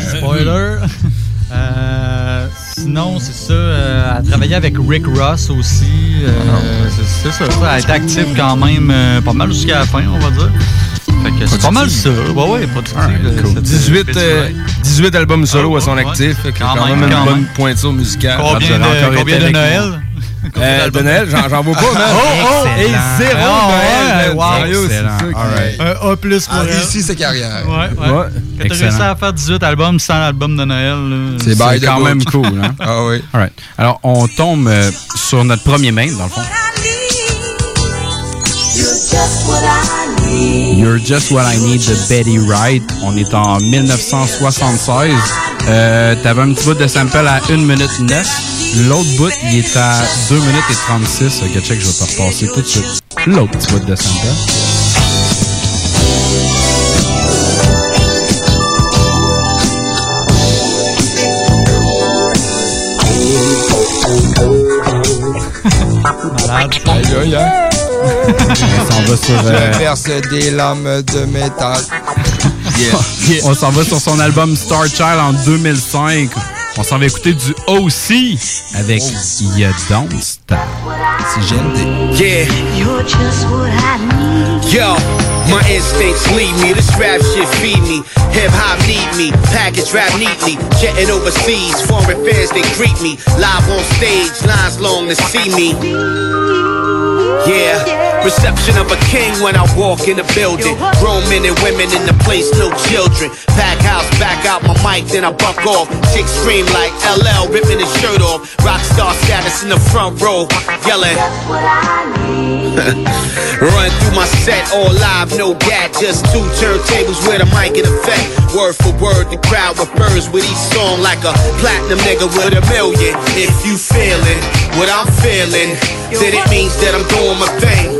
*laughs* Spoiler. Euh, sinon, c'est ça. euh, elle a travaillé avec Rick Ross aussi. euh, c'est c'est ça. Elle a été active quand même euh, pas mal jusqu'à la fin, on va dire. Fait que c'est pas mal ça. Ouais, ouais, pas de 18, euh, 18 albums solo à son actif. fait que Quand quand, même, même, quand une bonne pointure musicale. Combien Elle de- combien de Noël? *laughs* Euh, de Noël, j'en vois pas, man. *laughs* Oh, oh! Et zéro Ah, Noël, ouais, wow. C'est Excellent. Un A plus pour réussi sa carrière. Ouais, ouais. Ouais. Quand t'as réussi à faire 18 albums sans l'album de Noël, là, C'est quand book. même cool. Hein? *laughs* Ah oui. Alright. Alors, on tombe euh, sur notre premier main, dans le fond. You're Just What I Need de Betty Wright. On est en 1976. Euh, T'avais un petit bout de sample à 1 minute 9. L'autre bout, il est à 2 minutes et 36. Ok, check, je vais te repasser tout de suite. L'autre petit bout de sample. malade. Aïe, aïe, aïe. On s'en va sur... euh, Je verse des lames de métal. *laughs* On s'en va sur son album Star Child en 2005. On s'en va écouter du OC avec You Don't Stop. C'est GND. Yeah. You're just what I need. Yo, my instincts lead me. This rap shit feed me. Hip hop need me. Package rap neatly. Jetting overseas. Foreign fans they greet me. Live on stage. Lines long to see me. Yeah, reception of a king when I walk in the building. Grown men and women in the place, no children. Pack house, back out my mic, then I buck off. Chicks scream like LL, ripping his shirt off. Rockstar status in the front row, yelling. *laughs* Run through my set, all live, no gat. Just two turntables with a mic in effect. Word for word, the crowd refers with each song like a platinum nigga with a million. If you feeling what I'm feeling, then it means that I'm doing my thing.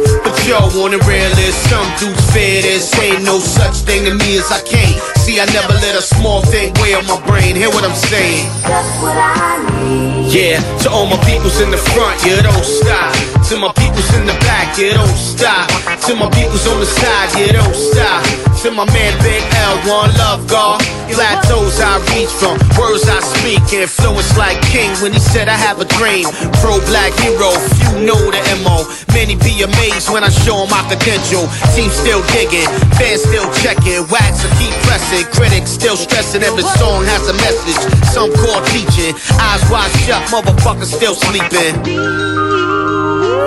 But yo, on the real some dudes fear this. Ain't no such thing to me as I can't See, I never let a small thing weigh on my brain. Hear what I'm saying? That's what I need. Yeah, to all my peoples in the front, yeah, don't stop. To my peoples in the back, yeah, don't stop. To my peoples on the side, yeah, don't stop. To my man Big L, one love, God. Plateaus I reach from, words I speak, influence like King when he said I have a dream. Pro black hero, few know the MO. Many be amazed when I show my credential. Team still digging, fans still checking, wax will keep pressing. Critics still stressing every song has a message. Some call teaching, eyes wide shut, motherfuckers still sleeping.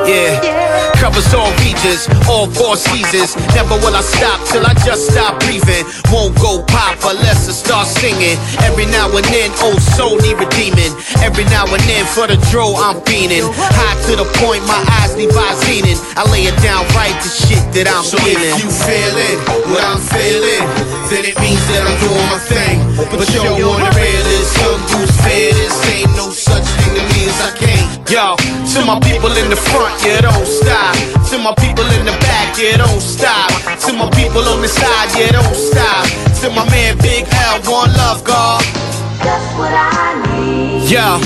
Yeah, covers all regions, all four seasons. Never will I stop till I just stop breathing. Won't go pop unless I start singing. Every now and then, old soul need redeeming. Every now and then, for the dro, I'm fiending. High to the point, my eyes eyes leaning. I lay it down right, the shit that I'm So feeling. if you feeling what I'm feeling, then it means that I'm doing my thing. But yo, on the real is some dudes fear this. Ain't no such thing to me as I can't. Yo, to my people in the front, yeah, don't stop. To my people in the back, yeah, don't stop. To my people on the side, yeah, don't stop. To my man Big L, one love, God. That's what I need. Yo,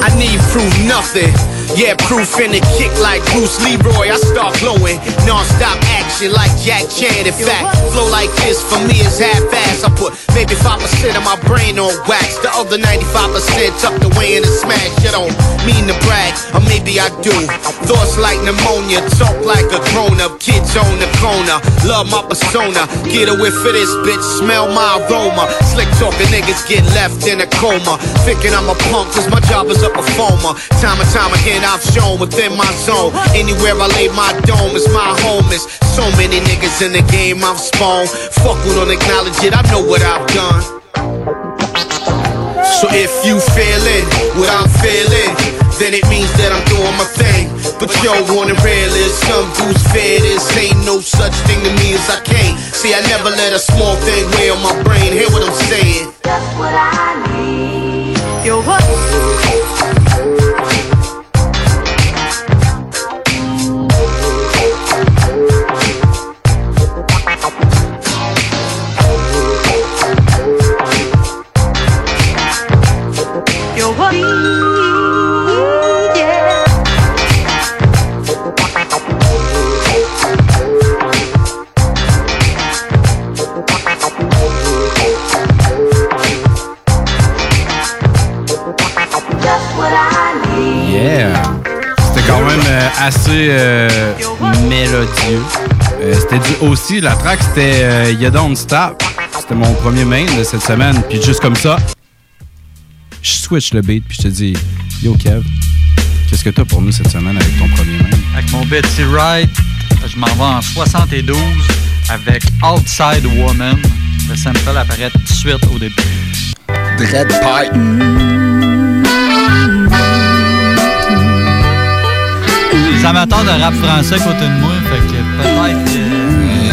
I need proof nothing. Yeah, proof in the kick like Bruce Leroy. I start glowing. Non-stop action like Jack Chan. In fact, flow like this for me is half-ass. I put maybe 5% of my brain on wax. The other 95% tucked away in the smash. You don't mean to brag, or maybe I do. Thoughts like pneumonia, talk like a grown-up. Kids on the corner, love my persona. Get a whiff of this bitch, smell my aroma. Slick talking niggas get left in a coma. Thinking I'm a punk, cause my job is a performer. Time and time again, I've shown within my zone. Anywhere I lay my dome is my home. Is so many niggas in the game I've spawned. Fuck who don't acknowledge it, I know what I've done. So if you feeling what I'm feeling, then it means that I'm doing my thing. But yo, on the real is some dudes fear this. Ain't no such thing to me as I can't. See, I never let a small thing weigh on my brain. Hear what I'm saying? That's what I need. Yo, what? Assez euh, mélodieux. Euh, c'était du aussi, la track c'était euh, You Don't Stop. C'était mon premier main de cette semaine. Puis juste comme ça, je switch le beat puis je te dis Yo Kev, qu'est-ce que t'as pour nous cette semaine avec ton premier main? Avec mon Betty Wright, je m'en vais en 72 avec Outside Woman. Le sample apparaît tout de suite au début. Dread Pie. Les amateurs de rap français à côté de moi, fait que peut-être.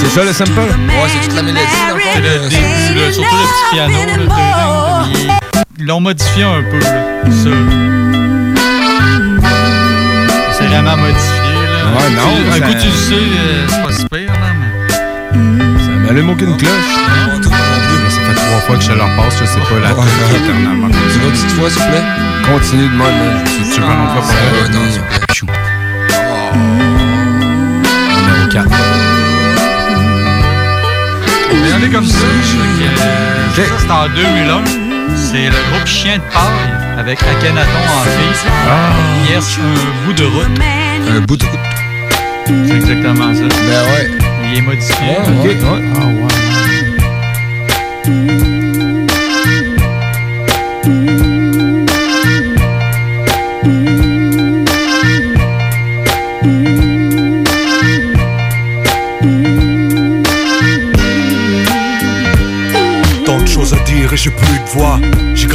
C'est ça le sample? Ouais, c'est toute la mélodie. C'est le début, surtout le petit piano. Là, ils l'ont modifié un peu, là, ça. C'est vraiment modifié. Là. Ouais, non, Tu- Un coup, tu le sais, euh, c'est pas super, là, mais... Ça m'allume aucune cloche. Trois fois que je te leur passe, je sais pas la tête éternellement. Une petite fois, s'il vous plaît? Continue de même. man. Tu tu veux une autre fois. Numéro 4. Mais on est comme ça. c'est en 2001. C'est le groupe Chien de paille avec Akhenaton en fille. Ah. Yes, un bout de route. Un bout de route. C'est exactement ça. Ben ouais. Il est modifié. Ouais, ok, ouais. Ah ouais.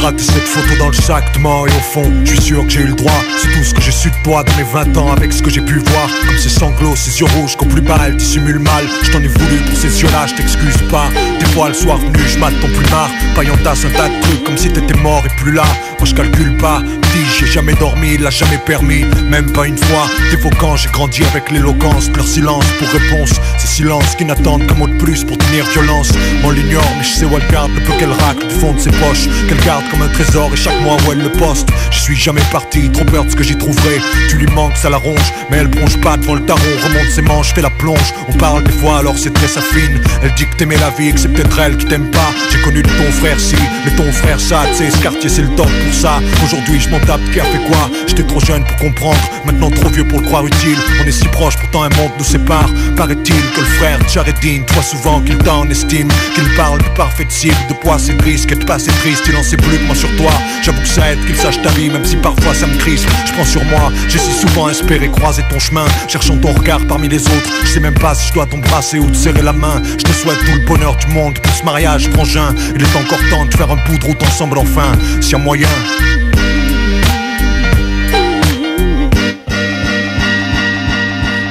Gratté cette photo dans le sac demain et au fond, je suis sûr que j'ai eu le droit. C'est tout ce que j'ai su de toi dans mes 20 ans avec ce que j'ai pu voir. Comme ces sanglots, ces yeux rouges qu'au plus bas dissimule mal. Je t'en ai voulu pour ces yeux-là, je t'excuse pas. Des fois, le soir venu, je mate ton plumard. Paillant tasse un tas de trucs comme si t'étais mort et plus là. Moi je calcule pas, petit, j'ai jamais dormi, il l'a jamais permis, même pas une fois. T'évoquant, j'ai grandi avec l'éloquence, leur silence pour réponse. Ces silences qui n'attendent qu'un mot de plus pour tenir violence. On l'ignore, mais je sais où elle garde le peu qu'elle racle du fond de ses poches. Qu'elle garde comme un trésor et chaque mois où elle le poste. Je suis jamais parti, trop peur de ce que j'y trouverai. Tu lui manques, ça la ronge, mais elle bronche pas devant le tarot. Remonte ses manches, fait la plonge. On parle des fois, alors c'est très sa fine. Elle dit que t'aimais la vie, que c'est peut-être elle qui t'aime pas. J'ai connu de ton frère si, mais ton frère ça, tu sais, ce quartier c'est le top pour ça. Aujourd'hui je m'en tape, qui a fait quoi? J'étais trop jeune pour comprendre, maintenant trop vieux pour le croire utile. On est si proches, pourtant un monde nous sépare. Paraît-il que le frère Jaredine, toi souvent qu'il t'en estime, qu'il parle de parfait cible, de poids c'est triste, qu'être pas c'est triste, il en sait plus que moi sur toi. J'avoue que ça aide qu'il sache ta vie, même si parfois ça me crispe. Je prends sur moi, j'ai si souvent espéré croiser ton chemin, cherchant ton regard parmi les autres. Je sais même pas si je dois t'embrasser ou te serrer la main. Je te souhaite tout le bonheur du monde pour ce mariage, frangin. Il est encore temps de faire un bout de route ensemble enfin, s'il y a moyen.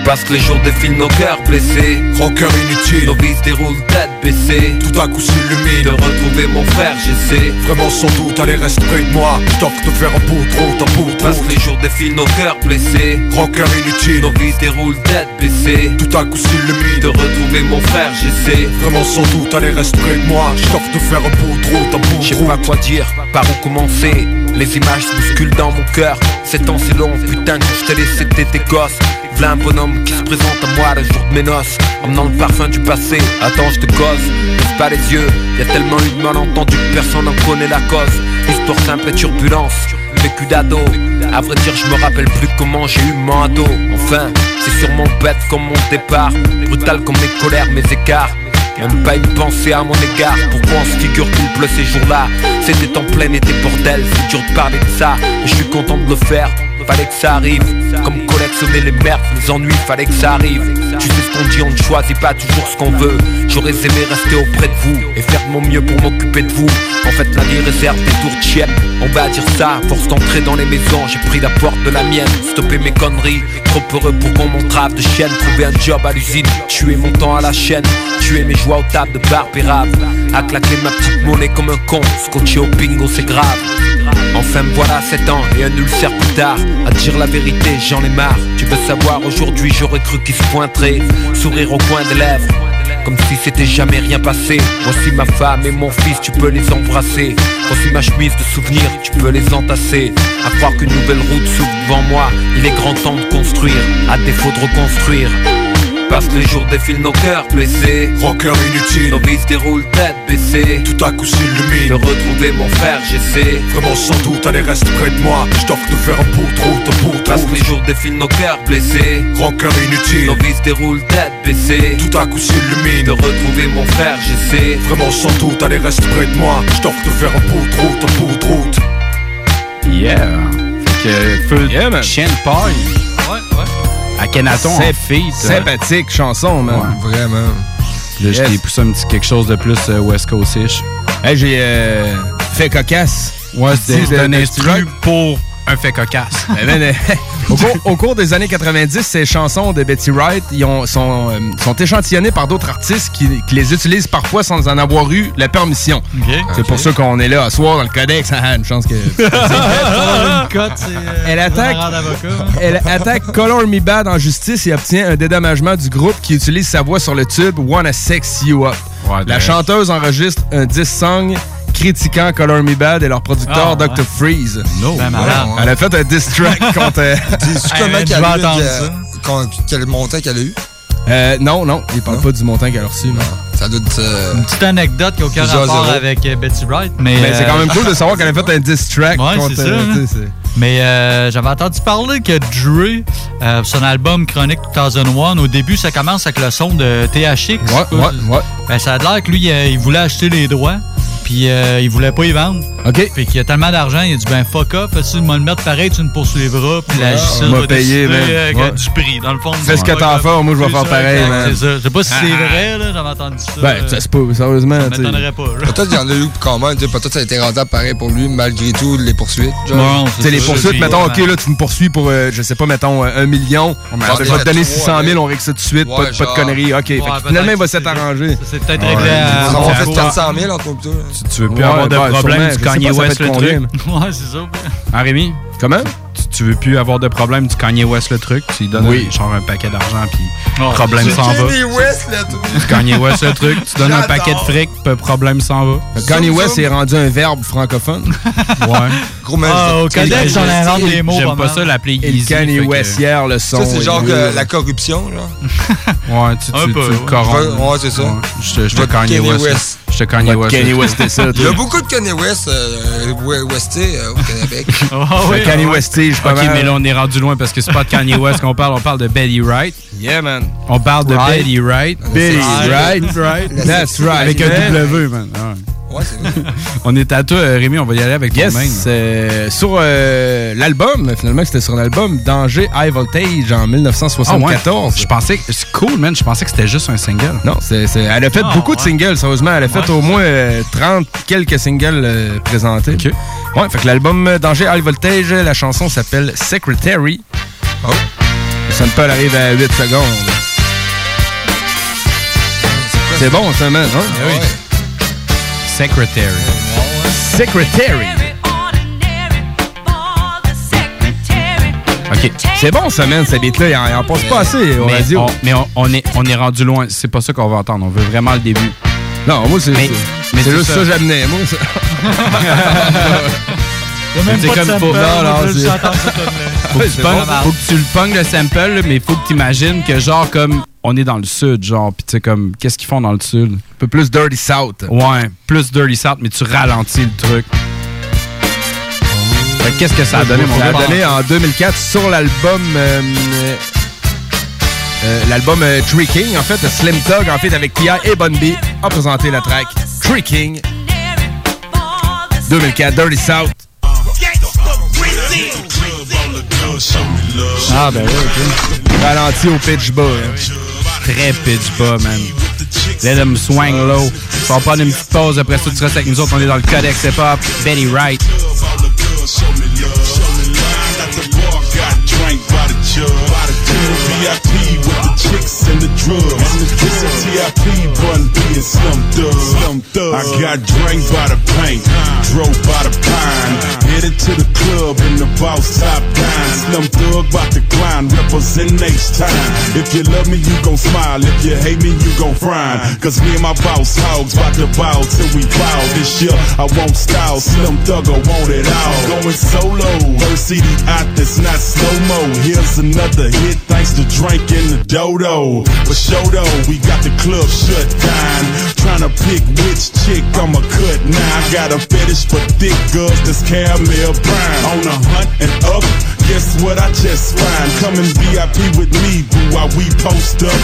Parce que les jours défilent nos cœurs blessés. Rocker inutile. Nos vies se déroulent tête baissée. Tout à coup s'illumine De retrouver mon frère j'essaie Vraiment sans doute aller reste près de moi. Je t'offre de faire un bout route, un bout Parce que les jours défilent nos cœurs blessés. Rocker inutile. Nos vies se déroulent tête baissée. Tout à coup s'illumine De retrouver mon frère j'essaie Vraiment sans doute aller reste près de moi. Je t'offre de faire un bout route, un bout Je sais pas quoi dire, par où commencer. Les images se bousculent dans mon cœur. C'est temps c'est long, putain que je t'ai laissé t'étais gosse Un bonhomme qui se présente à moi le jour de mes noces. Emmenant le parfum du passé. Attends je te cause, laisse pas les yeux. Y a tellement eu de malentendus que personne n'en connaît la cause. Histoire simple et turbulence. Vécu d'ado. À vrai dire je me rappelle plus comment j'ai eu mon ado. Enfin c'est sûrement bête comme mon départ. Brutal comme mes colères, mes écarts. Même pas une pensée à mon égard. Pourquoi on se figure qu'il pleut ces jours-là? C'était en plein été bordel. C'est dur de parler de ça. Mais je suis content de le faire Fallait que ça arrive. Comme collectionner les merdes, les ennuis, fallait que ça arrive. Tu sais ce qu'on dit, on ne choisit pas toujours ce qu'on veut. J'aurais aimé rester auprès de vous Et faire mon mieux pour m'occuper de vous. En fait la vie réserve des chienne On va dire ça, force d'entrer dans les maisons. J'ai pris la porte de la mienne. Stopper mes conneries Trop heureux pour qu'on m'entrave de chienne Trouver un job à l'usine Tuer mon temps à la chaîne. Tuer mes joies aux tables de bar À claquer ma petite monnaie comme un con Scotché au bingo c'est grave. Enfin me voilà 7 ans et un ulcère plus tard. À dire la vérité j'en ai marre. Tu veux savoir aujourd'hui j'aurais cru qu'il se pointerait. Sourire au coin des lèvres comme si c'était jamais rien passé. Voici ma femme et mon fils, tu peux les embrasser. Voici ma chemise de souvenirs, tu peux les entasser. À croire qu'une nouvelle route s'ouvre devant moi Il est grand temps de construire, à défaut de reconstruire parce que les jours défilent nos cœurs blessés. Rocker inutile. Nos vies se déroulent tête baissée. Tout à coup s'illumine De retrouver mon frère j'essaie Vraiment sans doute aller reste près de moi. Je t'offre de faire un bout de route, un bout Parce que les jours défilent nos cœurs blessés. Rocker inutile. Nos vies se déroulent tête baissée. Tout à coup s'illumine De retrouver mon frère j'essaie Vraiment sans doute aller reste près de moi. Je t'offre de faire un bout de route, un bout route Yeah. Fait que feu Yeah, man. chien de paille. Ouais, ouais. À Kenaton feat. Sympathique chanson, man. Vraiment. Là, je Yes. t'ai poussé un petit quelque chose de plus euh, West Coast-ish. Hey, j'ai euh, fait cocasse. Ouais, c'était un de- instru pour un fait cocasse. Eh *laughs* ben, euh, au, cours, au cours des années 90, ces chansons de Betty Wright ils ont- sont, euh, sont échantillonnées par d'autres artistes qui, qui les utilisent parfois sans en avoir eu la permission. C'est pour ça qu'on est là à soir dans le codex. Ah, *laughs* une chance que. Euh, Elle attaque, d'avocat. elle attaque Color Me Bad en justice et obtient un dédommagement du groupe qui utilise sa voix sur le tube Wanna Sex You Up. la ben- chanteuse enregistre un 10 song critiquant Color Me Bad et leur producteur Ah, Dr. Freeze. No. Ben malade. Elle a fait un diss track *laughs* contre. euh, Hey, comment vais a eu, entendre que- ça. quand- quel montant qu'elle a eu? euh, non, non, il parle pas du montant qu'elle a reçu. non. Ça doit être. euh, Une petite anecdote qui n'a aucun rapport avec euh, Betty Wright. Mais, Mais c'est euh, quand même cool de savoir qu'elle a fait *laughs* un diss track Ouais, contre. c'est ça, euh, hein. tu Mais euh, j'avais entendu parler que Dre, euh, son album Chronic 2001, au début, ça commence avec le son de THX. Ouais, ouais, ouais. Ben, ça a l'air que lui, euh, il voulait acheter les droits, puis euh, il voulait pas y vendre. OK. Puis qu'il y a tellement d'argent, il a dit ben fuck off, tu vas le mettre pareil, tu me poursuivras, puis la justice on va payé, décider euh, Ouais. du prix, dans le fond. Fais ce que t'as à faire, moi, je vais C'est faire pareil. C'est ça. Je sais pas si c'est Ah. vrai, là, j'avais entendu ça. Ben, euh, ça c'est pas, sérieusement. ça tu sais. m'étonnerait pas. Peut-être qu'il y en a eu quand même. Peut-être ça a été rentable pareil pour lui, malgré tout, les poursuites. Tu sais, les poursuites, mettons, OK, là, tu me poursuis pour, euh, je sais pas, mettons, un million. on je vais te donner à 600 trois, 000, on règle ça tout de suite, pas, de- conneries. OK, fait que peut-être finalement, il va que s'être arrangé. Ça s'est peut-être réglé à. en à- fait 400 000 entre nous Tu veux plus Ouais, avoir de ben, problème je Kanye West le combien, truc. Ouais, c'est ça. Hein, Rémi? Comment? Tu, tu veux plus avoir de problème du Kanye West le truc. Tu lui donnes Oui. un- genre un paquet d'argent, puis Oh, problème C'est s'en va. Kanye West, tout. Du Kanye West le truc. Tu donnes un paquet de fric, puis problème s'en va. Kanye West est rendu un verbe francophone. *laughs* Ouais. Gros man, Ah, au c'est- Codex, on invente des mots. J'aime pas ça l'appeler le Yeezy. Kanye West hier, le son. Ça, c'est genre que la corruption, là. *laughs* Ouais, tu, tu, Un tu, peu, le ouais. corromps. Ouais, c'est ça. Ouais. Je te- je te Votre Kanye West. Je te Kanye West. Kanye le West, truc. c'était ça. Il y a beaucoup de Kanye West, euh, Westé euh, au Québec. *laughs* Ah, Le oui. Kanye West, je suis pas Ok, mal. mais là, on est rendu loin parce que c'est pas de Kanye West qu'on parle, on parle de Betty Wright. Yeah, man. On parle de Right. Betty Wright. Betty Right. Wright. Right. That's right. Avec un. W, man. Ah ouais. Ouais, c'est vrai. *laughs* On est à toi, euh, Rémi, on va y aller avec Yes, toi-même. euh, sur euh, l'album, finalement, c'était sur l'album Danger High Voltage en Ah ouais. 1974. Je pensais que c'est cool, man. Je pensais que c'était juste un single. Non, c'est, c'est- elle a fait Ah, beaucoup de singles, sérieusement. Elle a fait Ouais, au moins euh, 30 quelques singles euh, présentés. Ok. Ouais, fait que l'album Danger High Voltage, la chanson s'appelle Secretary. Oh. Le sample arrive à 8 secondes. C'est bon, ça, man. Hein? Ouais. Secretary. Secretary. OK. C'est bon, ça, man, cette beat-là. Il en, passe pas assez au Mais, radio. on, mais on, on est, on est rendu loin. C'est pas ça qu'on va entendre. On veut vraiment le début. Non, moi, c'est, juste ça que j'amenais, moi. ça. Il même C'est pas de comme sample, pour- on non, non. *laughs* Faut que, tu faut que tu le pognes le sample, mais faut que tu imagines que, genre, comme on est dans le sud, genre, pis tu sais, comme, qu'est-ce qu'ils font dans le sud? Un peu plus Dirty South. Ouais, plus Dirty South, mais tu ralentis le truc. Fait que Qu'est-ce que ça a donné, mon Ça a gars? donné en 2004 sur l'album. euh, euh, l'album euh, Tricking, en fait, Slim Tug, en fait, avec P.I. et Bun B, a présenté la track Tricking. 2004, Dirty South. Ah, ben oui, ok. Ralenti au pitch bas. hein. Très pitch bas, man. Let them swing low. On va prendre une petite pause. Après ça, tu restes avec nous autres. On est dans le Codex Hip Hop. Betty Wright. The chicks and the drugs. It's a TIP bun being Slim Thug. I got drank by the paint, uh-huh. drove by the pine, uh-huh. headed to the club in the boss top dime. Slim Thug about to grind, represent H time. If you love me, you gon' smile. If you hate me, you gon' frown. Uh-huh. Cause me and my boss hogs about to bow till we bow. This year, I won't style. Slim Thugger want it all. Going solo. First CD out that's not slow mo. Here's another hit thanks to Drink in the Dodo. For show though, we got the club shut down. Trying to pick which chick I'ma cut now. I got a fetish for thick girls that's caramel brown. On a hunt and up. Guess what I just find? Come and VIP with me, boo, while we post up.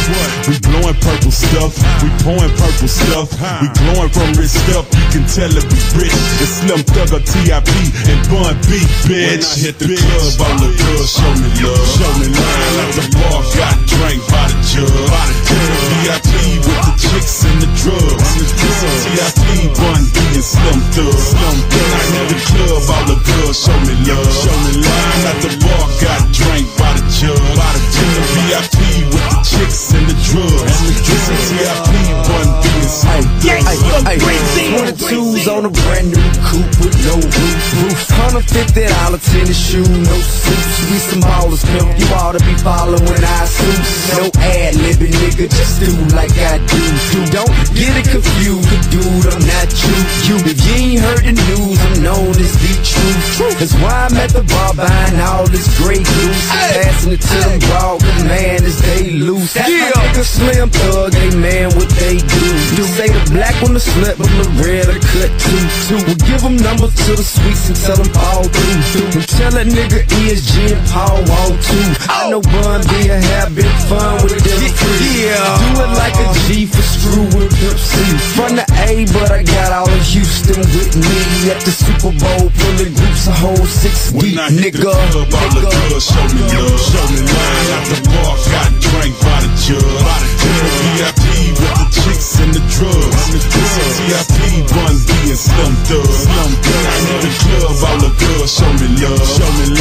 We blowing purple stuff, we pouring purple stuff. We glowing from rich stuff, you can tell it we rich. It's Slim Thugger, TIP, and Bun B, bitch. When I Hit the club, all the girls show me love. Show me love. Like the bar got drank by the jug. VIP with the chicks and the drugs. It's a TIP, Bun B, and Slim Thug. Slim Thug. I hit the club, all the girls show me love. Show me love. At the bar got drank by the jug. By the jug. VIP with the chicks and the drugs. And the drugs. It's a TIP, Bun B, and Slim Thug. 22s on a brand new coupe with no roof. roof. $150 tennis shoe, no suits. We some ballers, pimp. You ought to be following our suits. No ad libbing, nigga. Just do like I do. do. Don't get it confused. Dude, I'm not you. You. If you ain't heard the news, I'm known as the truth. That's why I'm at the bar buying all this great juice. Passing it to them broad, man, is they loose. Yeah. Nigga slim thug, they man what they do. Do say the black one the slip, but the red a cut too. too. We give them numbers to the sweets and tell them all through. And tell that nigga ESG and Paul walk too. I know Bun B a have been fun with them free. Yeah. Do it like a G for screw with Pimp C. From the A, but I got all of Houston with me. At the Super Bowl, pulling groups a whole six deep, nigga. Club, all the girls show me love. Show me love. At the bar got drank by the jug. By the. VIP with the chicks and the drugs. It's a TIP, Bun B, and Slim Thug. Slim Thug. I hit the club, all the girls show me love. Show me love.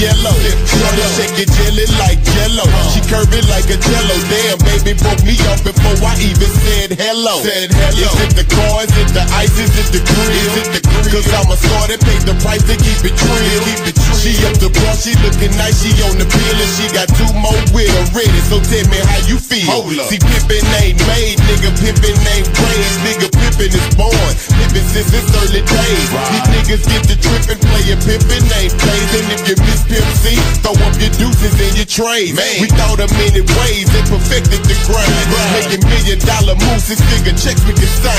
yellow. Dip, it jelly like jello. She curve it like a jello. Damn, baby broke me up before I even said hello. Said hello. Is it the car? Is it the ice? Is it the grill? Is it the grill? Cause I'm a star that paid the price to keep it real. Keep it true. She up the bar, she looking nice, she on the pill and she got two more with her ready. So tell me how you feel. Hold up. See, pimpin' ain't made, nigga. Pimpin' ain't raised, nigga. Pimpin' is born. Pimpin' since its early days. These niggas get to trippin', playin' pimpin' ain't plays. And if you miss Pimp C, throw up your deuces and your trays. We thought of many ways and perfected the grind. Making million dollar moves, six figure checks we can sign.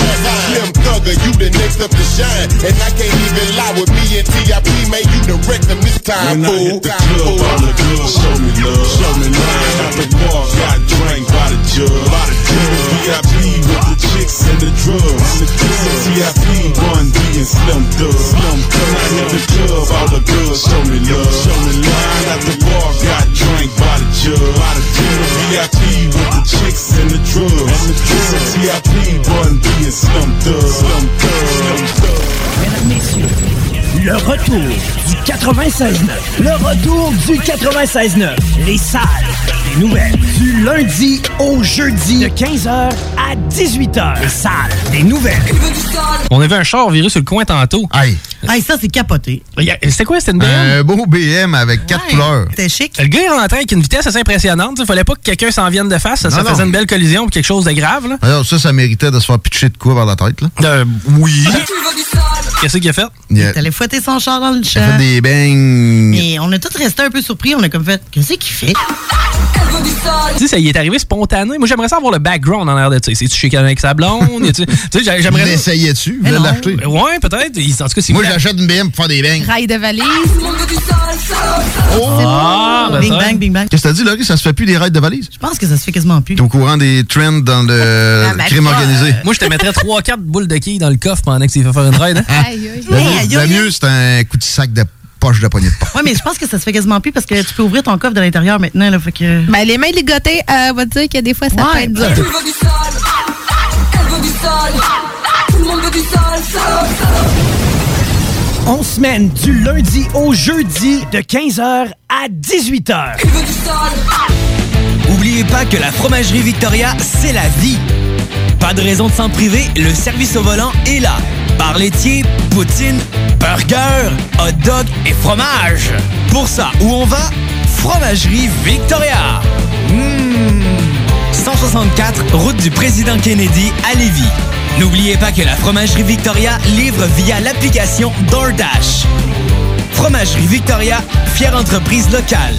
Slim Thugger, you the next up to shine. And I can't even lie with me and T.I.P. Man, you the them this time, When I fool. hit the club, all the girls show me love. Show me love. At the bar, got drank by the jug. By the. VIP with the chicks and the drugs. TIP, Run D and Slim Thug. Slim Thug. When I hit the club, all the girls show me love. Show me love. At the bar, got drank by the jug. VIP with the chicks and the drugs. The drugs. TIP, D and Slim Thug. Slim Thug. Mesdames, messieurs, le retour du 96.9. Le retour du 96.9. Les salles nouvelles. Du lundi au jeudi de 15h à 18h. Les salles des nouvelles. On avait un char viré sur le coin tantôt. Aïe. Hey, ça, c'est capoté. C'était quoi? C'était une BM? Un beau BM avec quatre couleurs. C'était chic. Le gars est rentré avec une vitesse assez impressionnante. Il fallait pas que quelqu'un s'en vienne de face. Ça, Non, ça non. faisait une belle collision ou quelque chose de grave. Là. Alors, ça, ça méritait de se faire pitcher de quoi vers la tête, là? Euh, oui. Qu'est-ce qu'il a fait? Il a, T'allais fouetter son char dans le il a fait des bangs. Et on a tous resté un peu surpris. On a comme fait, qu'est-ce qu'il fait? Tu sais, ça y est arrivé spontané. Moi, j'aimerais savoir le background en l'air de ça. C'est-tu chez avec sa blonde? *laughs* Tu sais, j'ai- j'aimerais. L'essayais-tu? Non. l'acheter? Ouais, peut-être. En tout cas, si Moi, j'achète une BM pour faire des bangs. Rail de valise. Ah, ben Bing ça. bang, bing bang. Qu'est-ce que t'as dit, Laurie? Ça se fait plus des raids de valises? Je pense que ça se fait quasiment plus. T'es au courant des trends dans le Ah, ben, crime organisé? Moi, je te mettrais 3-4 boules de quilles dans le coffre pendant que tu fait faire une ride. Hein? Aïe, aïe. Le, mieux, c'est un coup de sac de poche de poignée de porte. Ouais, mais je pense que ça se fait quasiment plus parce que tu peux ouvrir ton coffre de l'intérieur maintenant. Là, fait que... Ben, les mains ligotées, euh, va te dire que des fois, ça Ouais. peut être dur. On semaine du lundi au jeudi de 15h à 18h. Oubliez pas que la fromagerie Victoria, c'est la vie. Pas de raison de s'en priver, le service au volant est là. Bar laitier, poutine, burger, hot dog et fromage. Pour ça, où on va? Fromagerie Victoria. Mmh. 164, route du président Kennedy à Lévis. N'oubliez pas que la fromagerie Victoria livre via l'application DoorDash. Fromagerie Victoria, fière entreprise locale.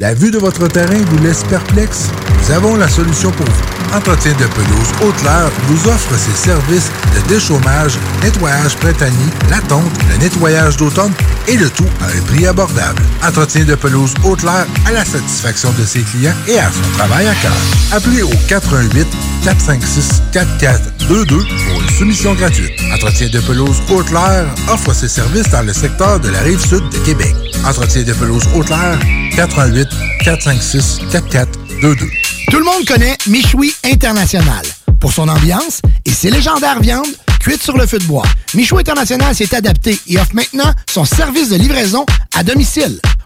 La vue de votre terrain vous laisse perplexe? Nous avons la solution pour vous. Entretien de pelouse Haute-Lair vous offre ses services de déchômage, nettoyage printanier, la tonte, le nettoyage d'automne et le tout à un prix abordable. Entretien de pelouse Haute-Lair à la satisfaction de ses clients et à son travail à cœur. Appelez au 88 456 4422 pour une soumission gratuite. Entretien de pelouse Haute-Lair offre ses services dans le secteur de la rive sud de Québec. Entretien de pelouse Haute-Lair 88 456 4422. Tout le monde connaît Michoui International pour son ambiance et ses légendaires viandes cuites sur le feu de bois. Michoui International s'est adapté et offre maintenant son service de livraison à domicile.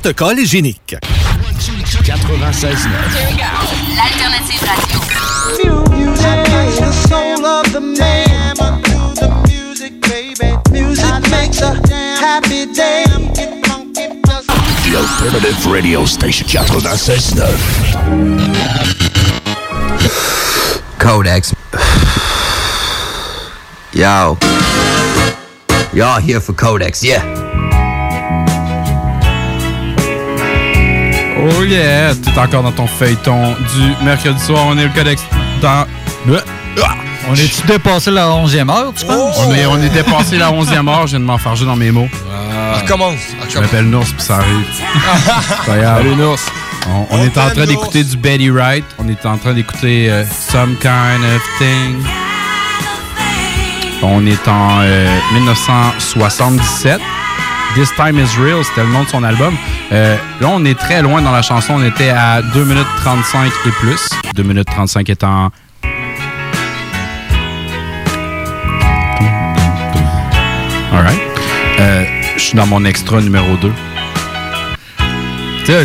protocole hygiénique. 96 L'alternative radio. the Alternative Radio Station 96.9. Codex. Yo. Y'all here for Codex, yeah. Oh yeah, t'es encore dans ton feuilleton du mercredi soir. On est le codex dans... On est-tu dépassé la 11e heure, tu penses? On est, on est dépassé la 11e heure. Je viens de m'enfarger dans mes mots. Recommence. Je m'appelle Nours, puis ça arrive. Salut, Nours. On, on est en train d'écouter du Betty Wright. On est en train d'écouter euh, Some Kind of Thing. On est en euh, 1977. This Time Is Real, c'était le nom de son album. Euh, là, on est très loin dans la chanson. On était à 2 minutes 35 et plus. 2 minutes 35 étant... Alright. Euh, je suis dans mon extra numéro 2.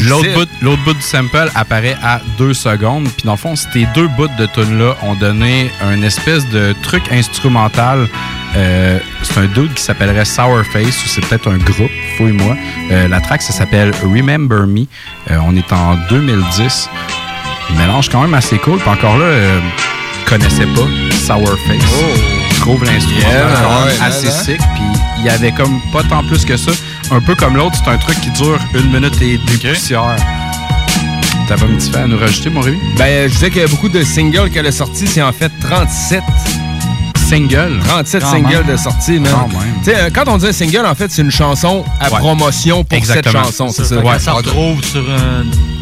L'autre bout, l'autre bout du sample apparaît à 2 secondes. Puis dans le fond, ces deux bouts de tune-là ont donné un espèce de truc instrumental. Euh, c'est un dude qui s'appellerait Sourface ou c'est peut-être un groupe, fouille-moi. Euh, la track, ça s'appelle Remember Me. Euh, on est en 2010. Un mélange quand même assez cool. Puis encore là, je connaissais pas Sourface. Je trouve Yeah, ouais, assez sick. Puis il y avait comme pas tant plus que ça. Un peu comme l'autre, c'est un truc qui dure une minute et des poussières. T'avais un petit fait à nous rajouter, mon Rémi? Ben, je disais qu'il y a beaucoup de singles qu'elle a sortis. C'est en fait 37 singles. 37 Quand singles même. de sortie. Quand même. Tu sais, euh, quand on dit un single, en fait, c'est une chanson à Ouais. promotion pour Exactement. cette chanson. C'est Ça, ça. que ça retrouve sur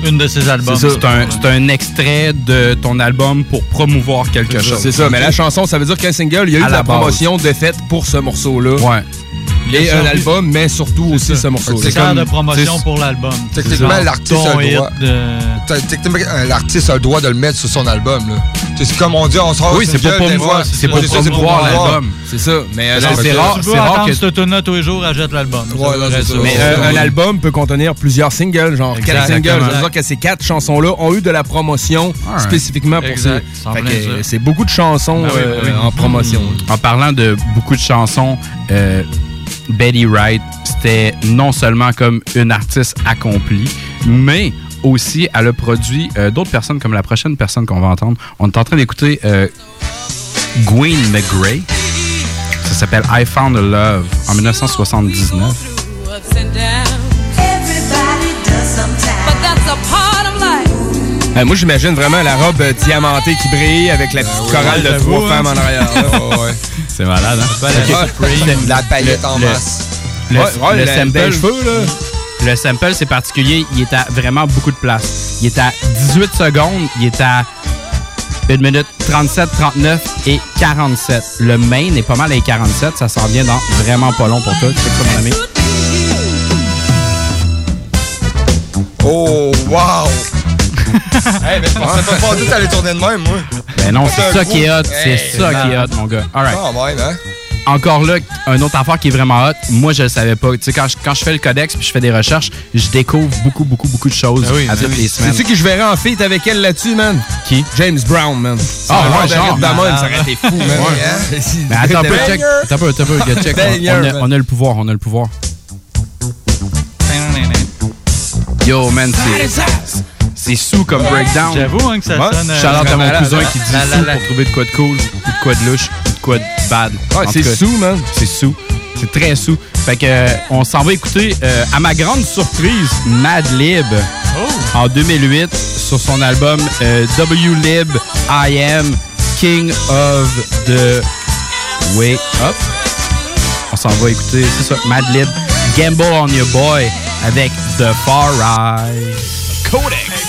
une de ses albums. C'est un, extrait de ton album pour promouvoir quelque chose. C'est ça, mais la chanson, ça veut dire qu'un single, il y a eu À de la la promotion de fait pour ce morceau-là. Ouais. Et un servi- album, mais surtout aussi ce morceau-là. C'est comme de promotion pour l'album. Techniquement, l'artiste a le droit. Techniquement, euh, l'artiste a le droit de le mettre sur son album. C'est comme on dit, on sort Oui, c'est pour single, promouvoir- mais c'est moi, pour promouvoir l'album. C'est ça. Mais euh, c'est rare, Tu c'est veux rare que cette tous les jours, achète l'album. Mais euh, un album peut contenir plusieurs singles, genre quatre singles. Ça veut dire que ces quatre chansons-là ont eu de la promotion spécifiquement pour Exact. ça. Euh, c'est beaucoup de chansons Ah euh, en promotion. En parlant de beaucoup de chansons, euh, Betty Wright, c'était non seulement comme une artiste accomplie, mais aussi elle a produit euh, d'autres personnes, comme la prochaine personne qu'on va entendre. On est en train d'écouter euh, Gwen McGray. Ça s'appelle I Found a Love en 1979. Euh, moi, j'imagine vraiment la robe euh, diamantée qui brille avec la petite chorale de trois hein. femmes en arrière. *laughs* Ouais, ouais. C'est malade, hein? Ok. La paillette en masse. Le, Ouais, ouais, le sample, cheveux, là. le sample, c'est particulier. Il est à vraiment beaucoup de place. Il est à 18 secondes. Il est à 1 minute 37, 39 et 47. Le main est pas mal à 47. Ça s'en vient dans vraiment pas long pour toi. C'est ça, mon ami? Oh, wow! Hey, mais je pensais pas pas dit que t'allais tourner de même, moi. Ben non, c'est ça qui est hot. C'est ça c'est qui est hot, mon gars. All right. Hein? Encore là, un autre affaire qui est vraiment hot, moi je le savais pas. Tu sais, quand je, quand je fais le codex puis je fais des recherches, je découvre beaucoup, beaucoup, beaucoup de choses Ah oui, à ben toutes oui. les semaines. Sais-tu qui je verrais en feat avec elle là-dessus, man? Qui? James Brown, man. Ah, ouais, ouais, genre, ça aurait été fou, man. Ouais. Ouais. Mais attends un peu, check. Attends un peu, attends un peu, gars, check. On, a, on a le pouvoir, on a le pouvoir. Yo, man, c'est. C'est sous comme breakdown. J'avoue, hein, que ça sonne, euh, Shout out à mon cousin hein. qui dit La, sous la. pour trouver de quoi de cool, ou de quoi de louche, ou de quoi de bad. Ouais, En c'est sous, man. C'est sous. C'est très sous. Fait que, euh, on s'en va écouter, euh, à ma grande surprise, Madlib. Oh. En 2008, sur son album euh, W-Lib I Am King of the Way Up. On s'en va écouter, c'est ça, Madlib, Gamble on Your Boy avec The Far Rise. Codex.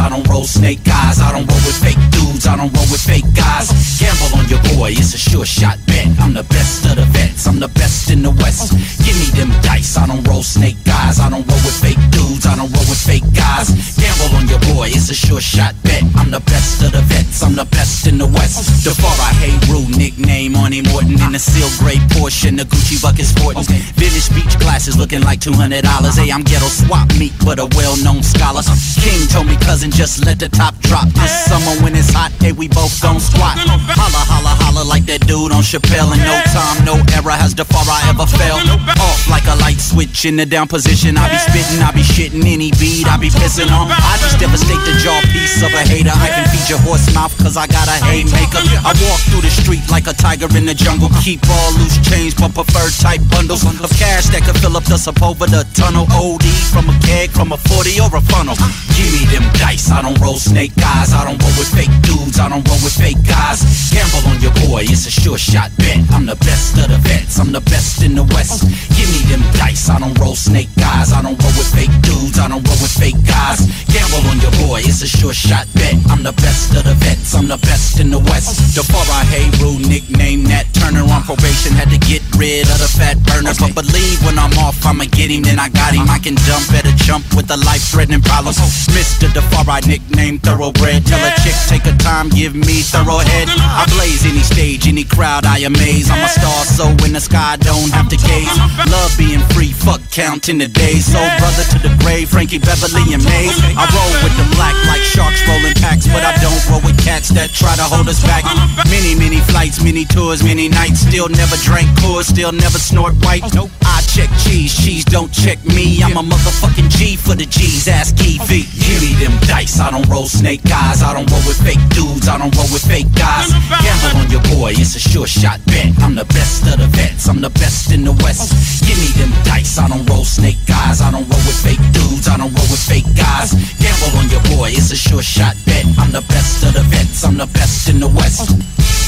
I don't roll snake eyes. I don't roll with fake dudes, I don't roll with fake guys. Gamble on your boy, it's a sure shot bet. I'm the best of the vets, I'm the best in the West. Give me them dice, I don't roll snake eyes. I don't roll with fake dudes, I don't roll with fake guys. Gamble on your boy, it's a sure shot bet. I'm the best of the vets, I'm the best in the West. The far I hate rule, nickname on him Morton in the seal gray Porsche, the Gucci bucket sporting. Village beach glasses looking like $200. Hey, I'm ghetto swap meet, but a well known scholar. King told me, cousin, just let the top drop. This summer when it's hot, hey, we both gon' squat. Holla, holla, holla like that dude on Chappelle. In no time, no error has the far I ever fell. Off like a light switch in the down position. I be spitting, I be shitting any beat, I be pissing on. I just devastate the jaw piece of a hater. I can feed your horse mouth cause I got a haymaker. I walk through the street like a tiger in the jungle. Keep all loose change, but prefer tight bundles of cash that could fill up the sup over the tunnel. OD from a keg, from a 40 or a funnel. Give me them dice, I don't roll snake eyes. I don't roll with fake dudes, I don't roll with fake guys. Gamble on your boy, it's a sure shot bet. I'm the best of the vets, I'm the best in the West. Give me them dice, I don't roll snake eyes. I don't roll with fake dudes, I don't roll with fake guys. Gamble on your boy, it's a sure shot bet. I'm the best of the vets, I'm the best in the West. The far I hate rule, nickname that Turner on probation, had to get rid of the fat burner. But believe when I'm off, I'ma get him, then I got him. I can at a jump with the life threatening problems. Mr. The far I nickname thoroughbred. Tell a chick, take her time, give me thorough head. I blaze any stage, any crowd, I amaze. I'm a star, so in the sky, don't have to gaze. Love being free, fuck counting the days. So brother to the grave, Frankie Beverly and Mays. I roll with the black like sharks rolling packs, but I don't roll with cats that try to hold us back. Many, many flights, many tours, many nights. Still never drank Coors, still never snort white. I check cheese, cheese don't check me. I'm a motherfucking G for the G's. Ask Evie. Give me them dice. I don't roll snake eyes. I don't roll with fake dudes. I don't roll with fake guys. Gamble on your boy, it's a sure shot bet. I'm the best of the vets. I'm the best in the West. Give me them dice. I don't roll snake eyes. I don't roll with fake dudes. I don't roll with fake guys. Gamble on your boy, it's a sure shot bet. I'm the best of the vets. I'm the best in the West.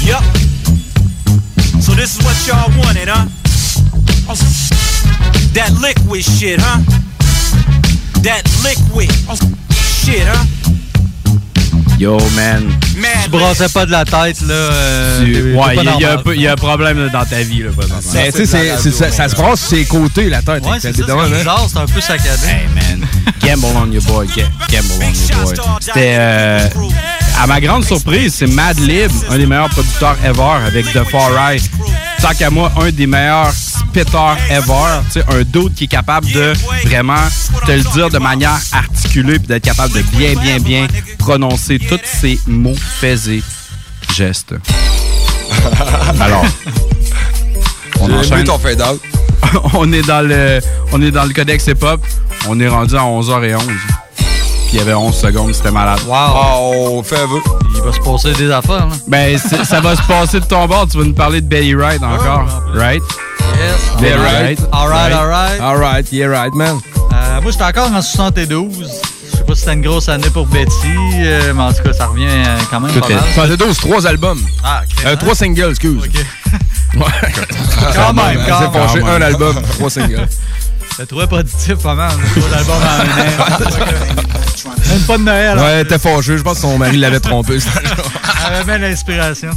Yup. So this is what y'all wanted, huh? That liquid shit, huh? That liquid shit, huh? Yo, man. Tu brassais pas de la tête, là. euh, Tu- ouais, pas il y, a- y un y a problème là, dans ta vie, là, c'est- ça, ça se brasse sur ses côtés, la tête. Ouais, c'est c'est hein? bizarre, c'est un peu saccadé. Hey, man. *laughs* Gamble on your boy. ga- Gamble on your boy. C'était. euh, à ma grande surprise, c'est Mad Lib, un des meilleurs producteurs ever avec The Far Right. Tant qu'à moi, un des meilleurs spitters ever. Tu sais, un dude qui est capable de vraiment te le dire de manière articulée puis d'être capable de bien, bien, bien prononcer tous ses mots, faits et gestes. *laughs* Alors, on J'ai aimé enchaîne. ton fade out. on est dans le on est dans le codex hip-hop. On est rendu à 11h11. Puis il y avait 11 secondes, c'était malade. Wow, fais aveu. Il va se passer des affaires, là. Ben, *laughs* c'est- ça va se passer de ton bord. Tu vas nous parler de Betty Wright encore. right? Yes. Betty Alright. Wright. Alright, alright. Alright, yeah, right, man. Euh, moi, j'étais encore en 72. Je sais pas si c'était une grosse année pour Betty, euh, mais en tout cas, ça revient euh, quand même pas mal. 72, trois albums. Ah, ok. Euh, trois singles, excuse. Ouais. Quand même, quand même. fâché, un album, trois singles. Je trouvé positif pas mal. Trois albums en un. Même pas de Noël. Ouais, était fâché. Je pense que son mari l'avait trompé. *laughs* Elle avait bien l'inspiration.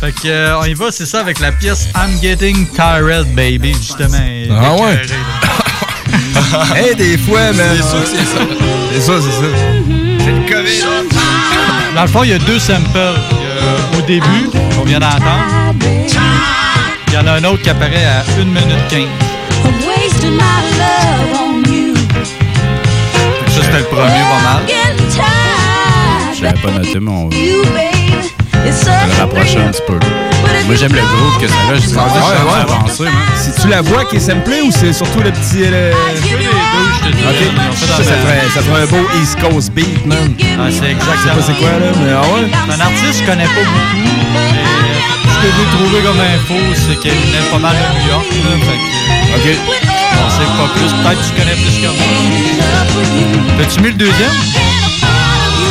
Fait que, euh, on y va, c'est ça, avec la pièce I'm Getting Tired Baby, justement. Ah ouais? *laughs* hey, des fois, man. C'est que c'est ça. C'est ça, c'est ça. C'est le COVID. Dans le fond, il y a deux samples. Il y a au début, qu'on vient d'entendre. Il y en a un autre qui apparaît à 1 minute 15. I'm wasting my love on you. Fait que Ça, c'était le premier, pas mal. Je l'avais pas noté, mais on le rapprocher un petit peu. Moi, j'aime le groupe que ça a. Ça ouais. va avancer, man. C'est-tu la voix qui est samplée ou c'est surtout le petit. Le... je te dis. Ok. Ils ont fait Ça, ça ferait, ça ferait un beau East Coast beat, man. Ah, c'est Je sais exactement. pas c'est quoi, là, mais ah ouais. C'est un artiste que je connais pas beaucoup. Que j'ai trouvé comme info, c'est qu'il venait pas mal de New York. Là, fait que, Ok. on sait pas plus. Peut-être que tu connais plus que moi. T'as-tu mis le deuxième?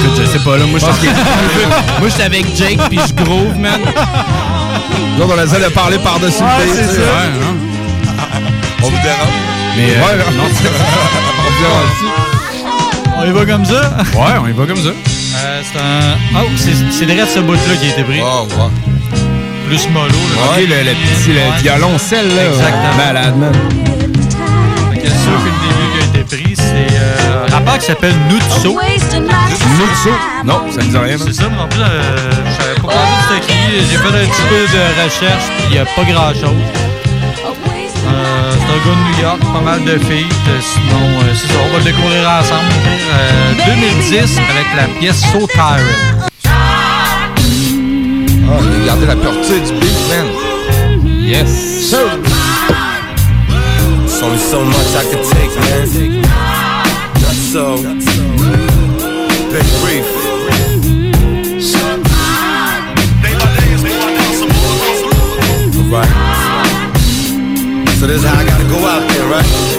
Écoute, je sais pas, là. Moi, je *laughs* Moi, j'étais avec Jake, puis je groove, man. Là, on essaie de parler par-dessus Ouais, le ça. Ouais, hein. On vous dérange? Mais, euh, Ouais, non, c'est- *laughs* on vient là-dessus. On y va comme ça? Ouais, on y va comme ça. Euh, c'est un. Oh, c'est direct ce bout-là qui a été pris. Oh, ouais. Plus mollo. Ok, le, le petit le Ouais. violoncelle, là. Exactement. Malade, man. Que sûr que le début qui a été pris, c'est. Euh, rappeur qui s'appelle Nutso. Nutso? Non, ça me dit rien. C'est ça, mais en plus, euh, je savais pas c'était écrit. J'ai fait un petit peu de recherche, puis il n'y a pas grand-chose. Euh, c'est un gars de New York, pas mal de filles. Euh, sinon, euh, c'est ça, on va le découvrir ensemble. Euh, 2010 avec la pièce So Tired. Ah, a gardé la pureté du beat, man. Yes. Sir. There's only so much I could take, man. Not so. Big Reef. Right. So this is how I gotta go out there, right?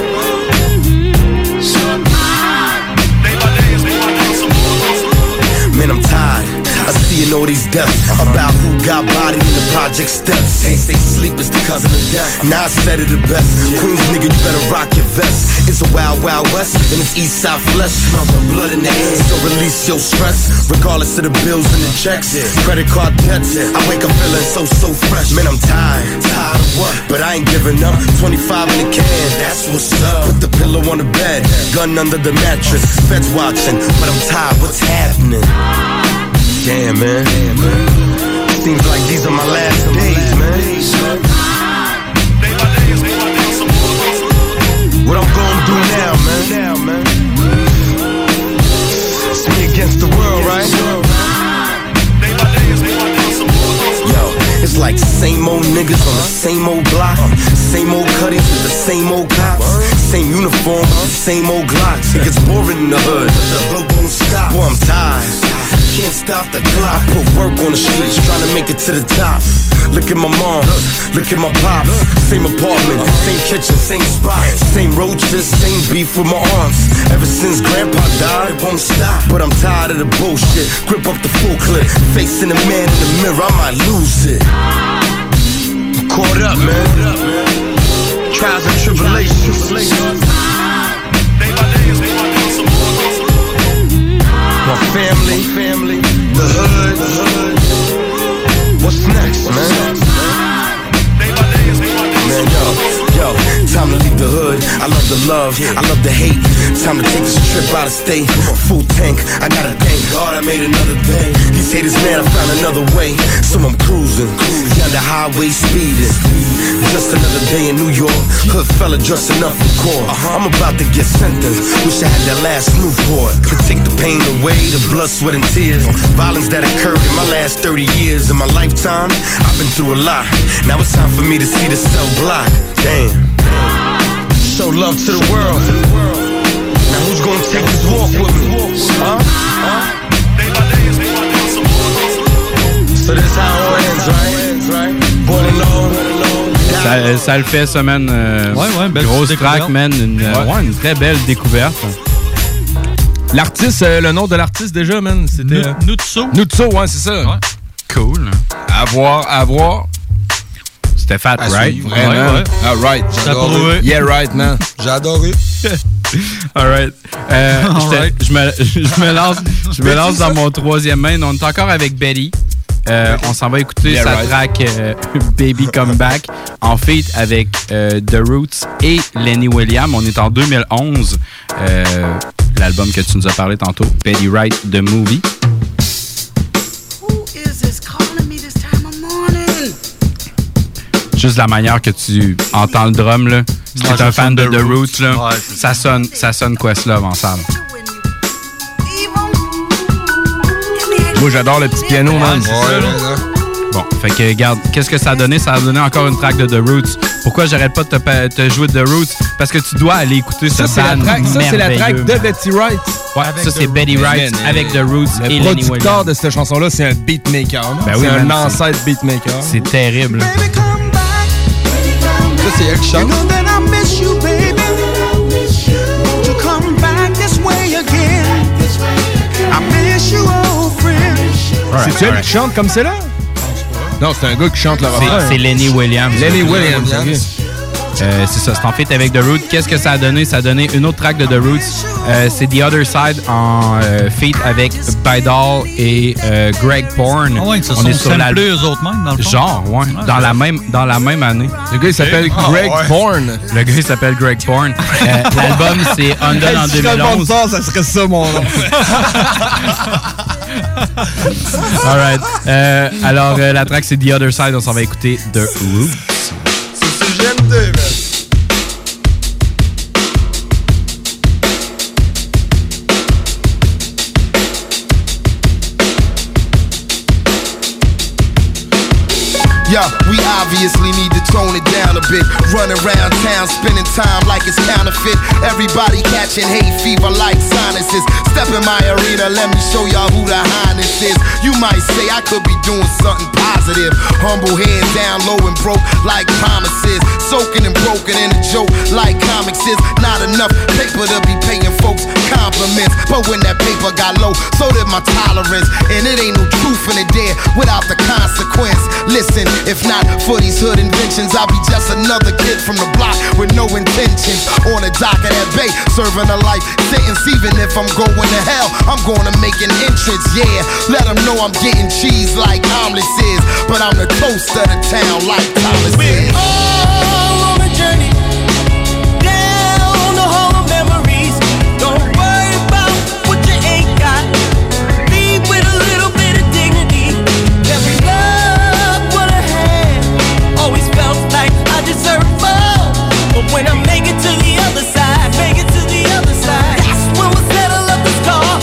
All these deaths about who got bodied in the project steps. Can't stay sleep, it's the cousin of death. Now I said it the best. Queens nigga, you better rock your vest. It's a wild, wild west, and it's east side flesh. Smell the blood in the air, so release your stress. Regardless of the bills and the checks, credit card debts. I wake up feeling so, so fresh. Man, I'm tired. Tired of what? But I ain't giving up. 25 in the can, that's what's up. Put the pillow on the bed, gun under the mattress. Feds watching, but I'm tired. What's happening? Damn, man. Seems like these are my last days, man. What I'm gonna do now, man? It's me against the world, right? It's like same old niggas on the same old block, same old cutties with the same old cops, same uniform same old glocks. It gets boring in the hood, the hood won't stop. Boy, I'm tired. Can't stop the clock. Put work on the streets, trying to make it to the top. Look at my mom, look at my pops. Same apartment, same kitchen, same spot, same roaches, same beef with my aunts. Ever since grandpa died, it won't stop. But I'm tired of the bullshit. Grip up the full clip, facing the man in the mirror, I might lose it. I'm caught up, man. Trials and tribulations. Family, family, the hood, the hood. What's next, man? Man, yo, time to leave the hood. I love the love, I love the hate. Time to take this trip out of state. Full tank, I gotta thank God I made another day. These haters, man, I found another way. So I'm cruising down the highway speeding. Just another day in New York. Hood fella dressing up for court. Uh-huh, I'm about to get sentenced. Wish I had that last Newport. Could take the pain away, the blood, sweat, and tears. Violence that occurred in my last 30 years. In my lifetime, I've been through a lot. Now it's time for me to see the cell block. Damn. Show love to the world. Now who's gonna take this walk with me? Huh? Huh? So this how it ends, right? Born alone. Ça, ça le fait, ça, man. Euh, Ouais, ouais, belle Grosse track, man. Une, euh, Ouais. ouais, une très belle découverte. L'artiste, euh, le nom de l'artiste déjà, man, c'était... euh, Nutso. Nutso, ouais, c'est ça. Cool. À voir, à voir. C'était fat, À right? suivre, Vraiment. Ouais, ouais. Ah, right. J'ai adoré. Yeah, right, man. J'ai adoré. *laughs* All right. Euh, All right. Je, me, je me lance, je me Betty, lance ça? dans mon troisième main. On est encore avec Betty. Euh, on s'en va écouter Yeah, sa right. track euh, *laughs* Baby Come Back en feat avec euh, The Roots et Lenny Williams. On est en 2011. Euh, L'album que tu nous as parlé tantôt, Betty Wright, The Movie. Juste la manière que tu entends le drum, là. Si t'es un fan de The Roots, Roots. là, Ouais, ça sonne, ça sonne Questlove en salle. Moi, j'adore le petit piano, man. Bon, fait que regarde, qu'est-ce que ça a donné? Ça a donné encore une track de The Roots. Pourquoi j'arrête pas de te, jouer de The Roots? Parce que tu dois aller écouter Ça, ce band track, ça, c'est la track de man. Betty Wright. Ouais, ça, c'est Betty Wright Man, avec The Roots Le et Lenny producteur de cette chanson-là, c'est un beatmaker. Ben oui, c'est un ancêtre beatmaker. C'est terrible. Ça, c'est elle qui chante. that I miss you, baby. Won't you come back this way again? I miss you, old friend. C'est-tu elle qui chante comme c'est là? Non, c'est un gars qui chante le C'est- refrain. c'est Lenny Williams. Lenny Williams. Euh, c'est ça, c'est en fait avec The Roots. Qu'est-ce que ça a donné? Ça a donné une autre track de The Roots. Euh, c'est The Other Side en euh, feat avec Bydal et euh, Greg Porn. Ah ouais, On sont est sur l'album. eux autres mêmes, dans le fond. Genre, ouais. Ah, dans, la même, dans la même année. Le gars, il s'appelle Ah, Greg ouais. Porn. Le gars, il s'appelle Greg Porn. Euh, L'album, c'est Undone en Hey, si je 2011. ça serait ça mon nom. *laughs* All right. Euh, alors, euh, la track, c'est The Other Side. On s'en va écouter The Roots. C'est ce que j'aime Yeah, we obviously need to tone it down a bit. Run around town, spending time like it's counterfeit. Everybody catching hate fever like sinuses. Step in my arena, let me show y'all who the highness is. You might say I could be doing something positive. Humble head down low and broke like promises. Soaking and broken in a joke like comics is. Not enough paper to be paying folks compliments. But when that paper got low, so did my tolerance. And it ain't no truth in it there without the consequence. Listen, if not for these hood inventions, I'll be just another kid from the block with no intentions. On the dock of that bay, serving a life sentence. Even if I'm going to hell, I'm gonna make an entrance. Yeah, let them know I'm getting cheese like omelets is. But I'm the toast of the town like Thomas is. When I make it to the other side, make it to the other side, that's when we'll settle up the score.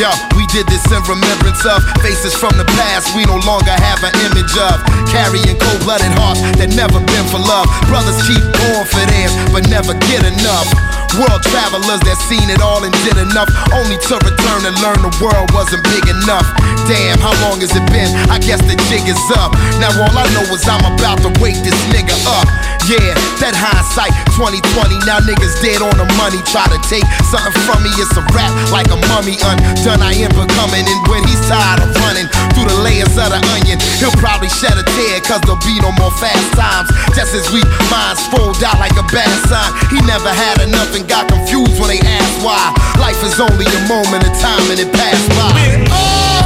Yo, we did this in remembrance of faces from the past we no longer have an image of. Carrying cold blooded hearts that never been for love. Brothers keep going for theirs, but never get enough. World travelers that seen it all and did enough, only to return and learn the world wasn't big enough. Damn, how long has it been? I guess the jig is up. Now all I know is I'm about to wake this nigga up. Yeah, that hindsight 2020. Now niggas dead on the money. Try to take something from me, it's a rap like a mummy undone. I am becoming, and when he's tired of running through the layers of the onion, he'll probably shed a tear, cause there'll be no more fast times. Just as we minds fold out like a bad sign. He never had enough and got confused when they asked why. Life is only a moment of time and it passed by.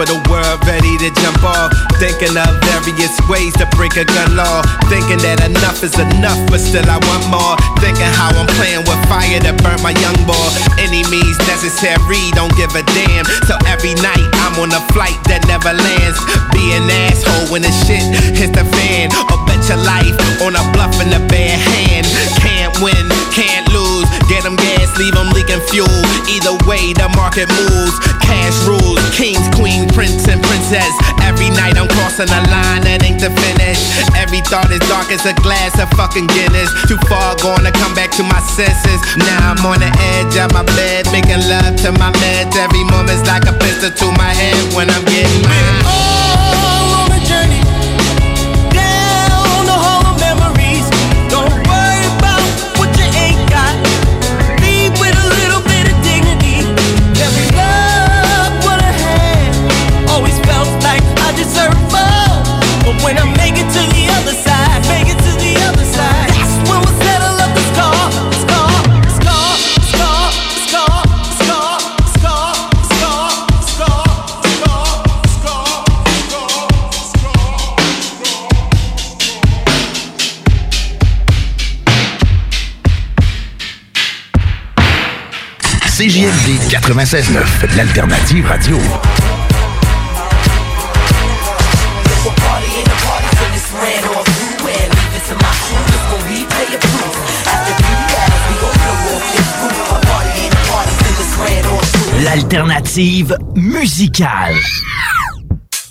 Of the world, ready to jump off. Thinking of various ways to break a gun law. Thinking that enough is enough, but still I want more. Thinking how I'm playing with fire to burn my young boy. Any means necessary, don't give a damn. So every night I'm on a flight that never lands. Be an asshole when the shit hits the fan. Or bet your life on a bluff in a bare hand. Can't win, can't lose. Get them gas, leave them leaking fuel. Either way, the market moves. Cash rules, kings, queen, prince, and princess. Every night I'm crossing a line that ain't the finish. Every thought is dark as a glass of fucking Guinness. Too far gone to come back to my senses. Now I'm on the edge of my bed, making love to my meds. Every moment's like a pistol to my head when I'm getting mad. When I make it to the other side, make it to the other side, that's when we'll settle up the score. Score, score, score, score, score, score, score, score, score. CJMD 96.9, l'alternative radio. L'alternative musicale.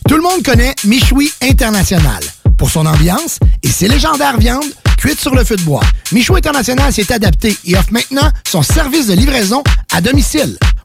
Tout le monde connaît Michoui International pour son ambiance et ses légendaires viandes cuites sur le feu de bois. Michoui International s'est adapté et offre maintenant son service de livraison à domicile.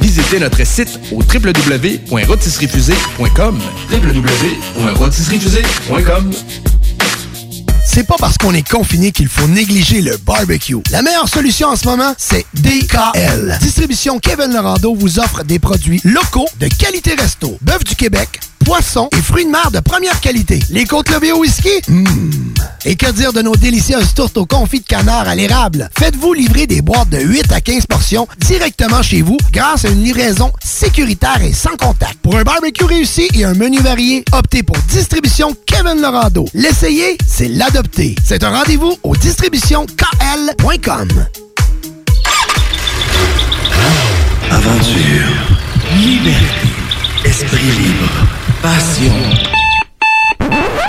Visitez notre site au www.rotisseriefusée.com www.rotisseriefusée.com C'est pas parce qu'on est confiné qu'il faut négliger le barbecue. La meilleure solution en ce moment, c'est DKL. Distribution Kevin Lorando vous offre des produits locaux de qualité resto. Bœuf du Québec, poissons et fruits de mer de première qualité. Les côtes levées au whisky? Mmh. Et que dire de nos délicieuses tourtes au confit de canard à l'érable? Faites-vous livrer des boîtes de 8 à 15 portions directement chez vous grâce à une livraison sécuritaire et sans contact. Pour un barbecue réussi et un menu varié, optez pour Distribution Kevin Lorando. L'essayer, c'est l'adopter. C'est un rendez-vous au distributionkl.com. Aventure, liberté, esprit libre, passion.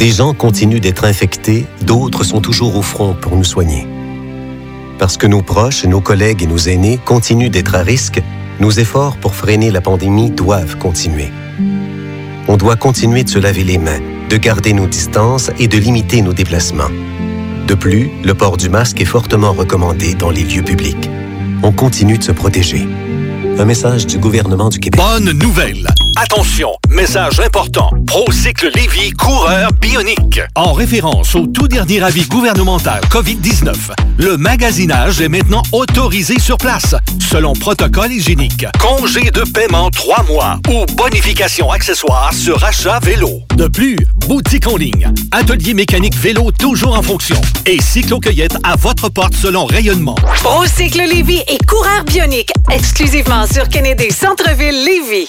Des gens continuent d'être infectés, d'autres sont toujours au front pour nous soigner. Parce que nos proches, nos collègues et nos aînés continuent d'être à risque, nos efforts pour freiner la pandémie doivent continuer. On doit continuer de se laver les mains, de garder nos distances et de limiter nos déplacements. De plus, le port du masque est fortement recommandé dans les lieux publics. On continue de se protéger. Un message du gouvernement du Québec. Bonne nouvelle! Attention, message important. Procycle Lévy coureur bionique. En référence au tout dernier avis gouvernemental COVID-19, le magasinage est maintenant autorisé sur place, selon protocole hygiénique. Congé de paiement 3 mois ou bonification accessoire sur achat vélo. De plus, boutique en ligne, atelier mécanique vélo toujours en fonction et cyclo-cueillette à votre porte selon rayonnement. Procycle Lévy et coureur bionique, exclusivement sur Kennedy Centre-ville Lévy.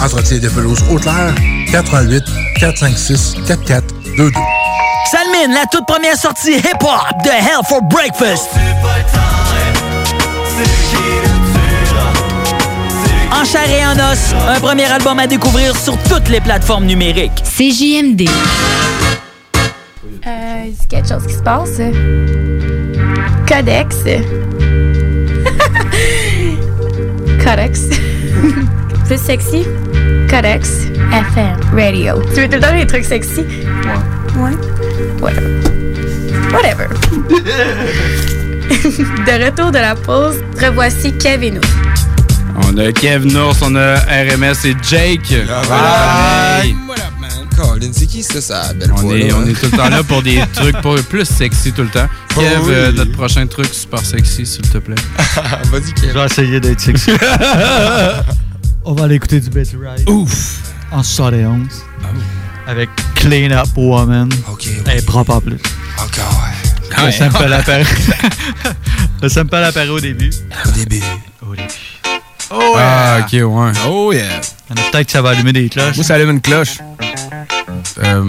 Entretien de pelouse Haute-Lair 418 456 4422. Salmine, la toute première sortie hip-hop de Hell for Breakfast. En chair et en os, un premier album à découvrir sur toutes les plateformes numériques. CJMD. Euh, c'est quelque chose qui se passe? Codex. *laughs* Codex. Plus sexy? Codex. FM. Radio. Tu veux tout le temps les trucs sexy? Ouais. Ouais. Whatever. Whatever. *laughs* de retour de la pause, revoici Kevin. On a Kev Nours, on a RMS et Jake. Bye. Colin, c'est qui ça, ça belle On voix, est, là, on hein? est tout le temps là pour des *laughs* trucs pour plus sexy tout le temps. Oh Kev, oui. euh, notre prochain truc super sexy, s'il te plaît. *laughs* Vas-y, Kev. Je vais essayer d'être sexy. On va aller écouter du Betty Wright. Ouf! En 71. Avec Clean Up Woman. OK. Elle est propre en plus. Encore, ouais. Le sample *laughs* apparaît. Le sample apparaît au début. Au début. Au début. Oh, ah, ok, ouais. Oh, yeah. Peut-être que ça va allumer des cloches. Moi, ça allume une cloche. Euh,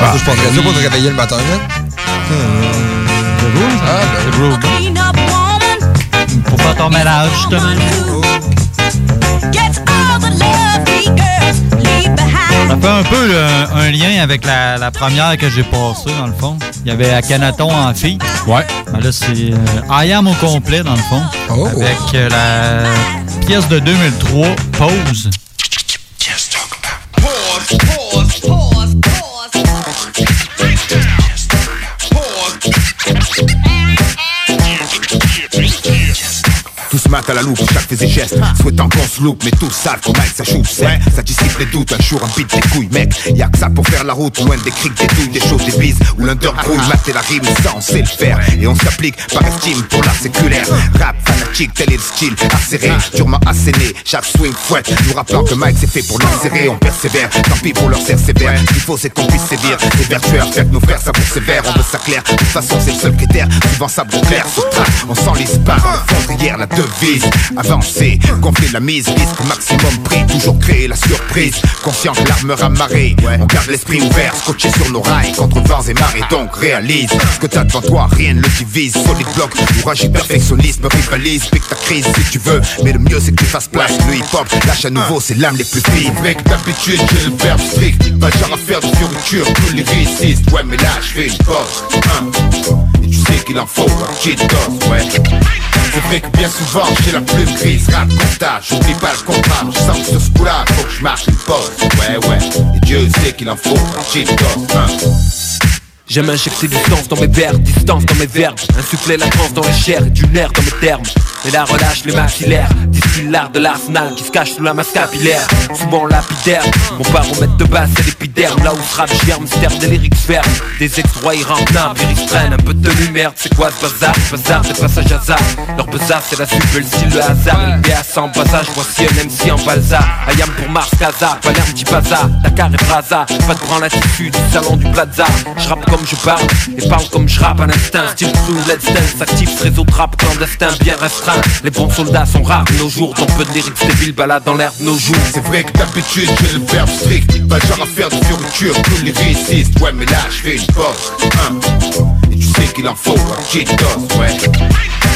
Ah, je prendrais ça pour te réveiller le matin, là. C'est beau, Ah, ben, Clean woman, va ton ménage, justement. Ça fait un peu euh, un lien avec la, la première que j'ai passée, dans le fond. Il y avait Akhenaton en fille. Ouais. Ben là, c'est euh, I Am au complet, dans le fond. Oh. Avec euh, la pièce de 2003, Pause. Tous matent à la loupe, chaque fait ses gestes. Souhaitant qu'on se loupe, mais tous savent qu'on Mike ça joue c'est Ça dissipe les doutes, un jour un beat des couilles Mec, y'a que ça pour faire la route Loin des criques, des douilles, des choses, des bises Où l'underground mater la rime, ça on sait le faire Et on s'applique par estime pour la séculaire. Rap fanatique, tel est le style Acéré, durement asséné Chaque swing fouette, nous rappelant que Mike c'est fait pour l'insérer. On persévère, tant pis pour leur serre sévère qu'il faut c'est qu'on puisse sévir. Les vertueurs, faire que nos frères savourent sévère On veut ça clair, de toute façon c'est le seul critère. Souvent ça brûle clair, on s'enlise pas Fondrière, la devise, avancer Gonfler la mise, risque maximum prix Toujours créer la surprise, conscient que l'armeur amarrée On garde l'esprit ouvert, scotché sur nos rails Contre vents et marées, donc réalise Ce que t'as devant toi, rien ne le divise. Solide bloc, courage et perfectionnisme Rivalise, pique ta crise si tu veux. Mais le mieux c'est que tu fasses place, le hip-hop Lâche à nouveau, c'est l'âme les plus fines Mec, d'habitude j'ai le verbe strict. Pas genre à faire de fioriture, tous les Ouais mais là je fais une pause hein. Et tu sais qu'il en faut un petit dose, ouais. C'est vrai que bien souvent j'ai la plume grise Rap constat, j'oublie pas le contrat Je sens que sur ce coup-là, faut que je marque une pause Ouais ouais, et Dieu sait qu'il en faut petit dose hein. J'aime injecter distance dans mes vers, distance dans mes verbes. Insuffler la transe dans les chairs et du nerf dans mes termes. Et la relâche les maxillaires. Distille l'art de l'arsenal qui se cache sous la masse capillaire. Souvent lapidaire, mon baromètre de base c'est l'épiderme. Là où ce rap germe, sterne des lyrics fermes. Des extroits irremplains, lyrics traînent. Un peu de merde C'est quoi ce bazar? Bazar c'est passage hasard Leur bazar c'est la suite, le style le hasard. LB à 100 passage, voici un MC en balsa. Ayam pour Mars, Casa, Palerme, petit bazar. Dakar et Braza, pas de branle attitude du salon du plaza. Je je parle et parle comme je rappe à l'instinct Style sous let's dance, actif réseau de rap clandestin bien restreint. Les bons soldats sont rares nos jours Tant peu de lyrics débiles baladent dans l'air de nos jours. C'est vrai que d'habitude j'ai le verbe strict Pas genre à faire de fioriture, tous les réussissent Ouais mais là je fais une pause hein. Et tu sais qu'il en faut un petit dose, ouais.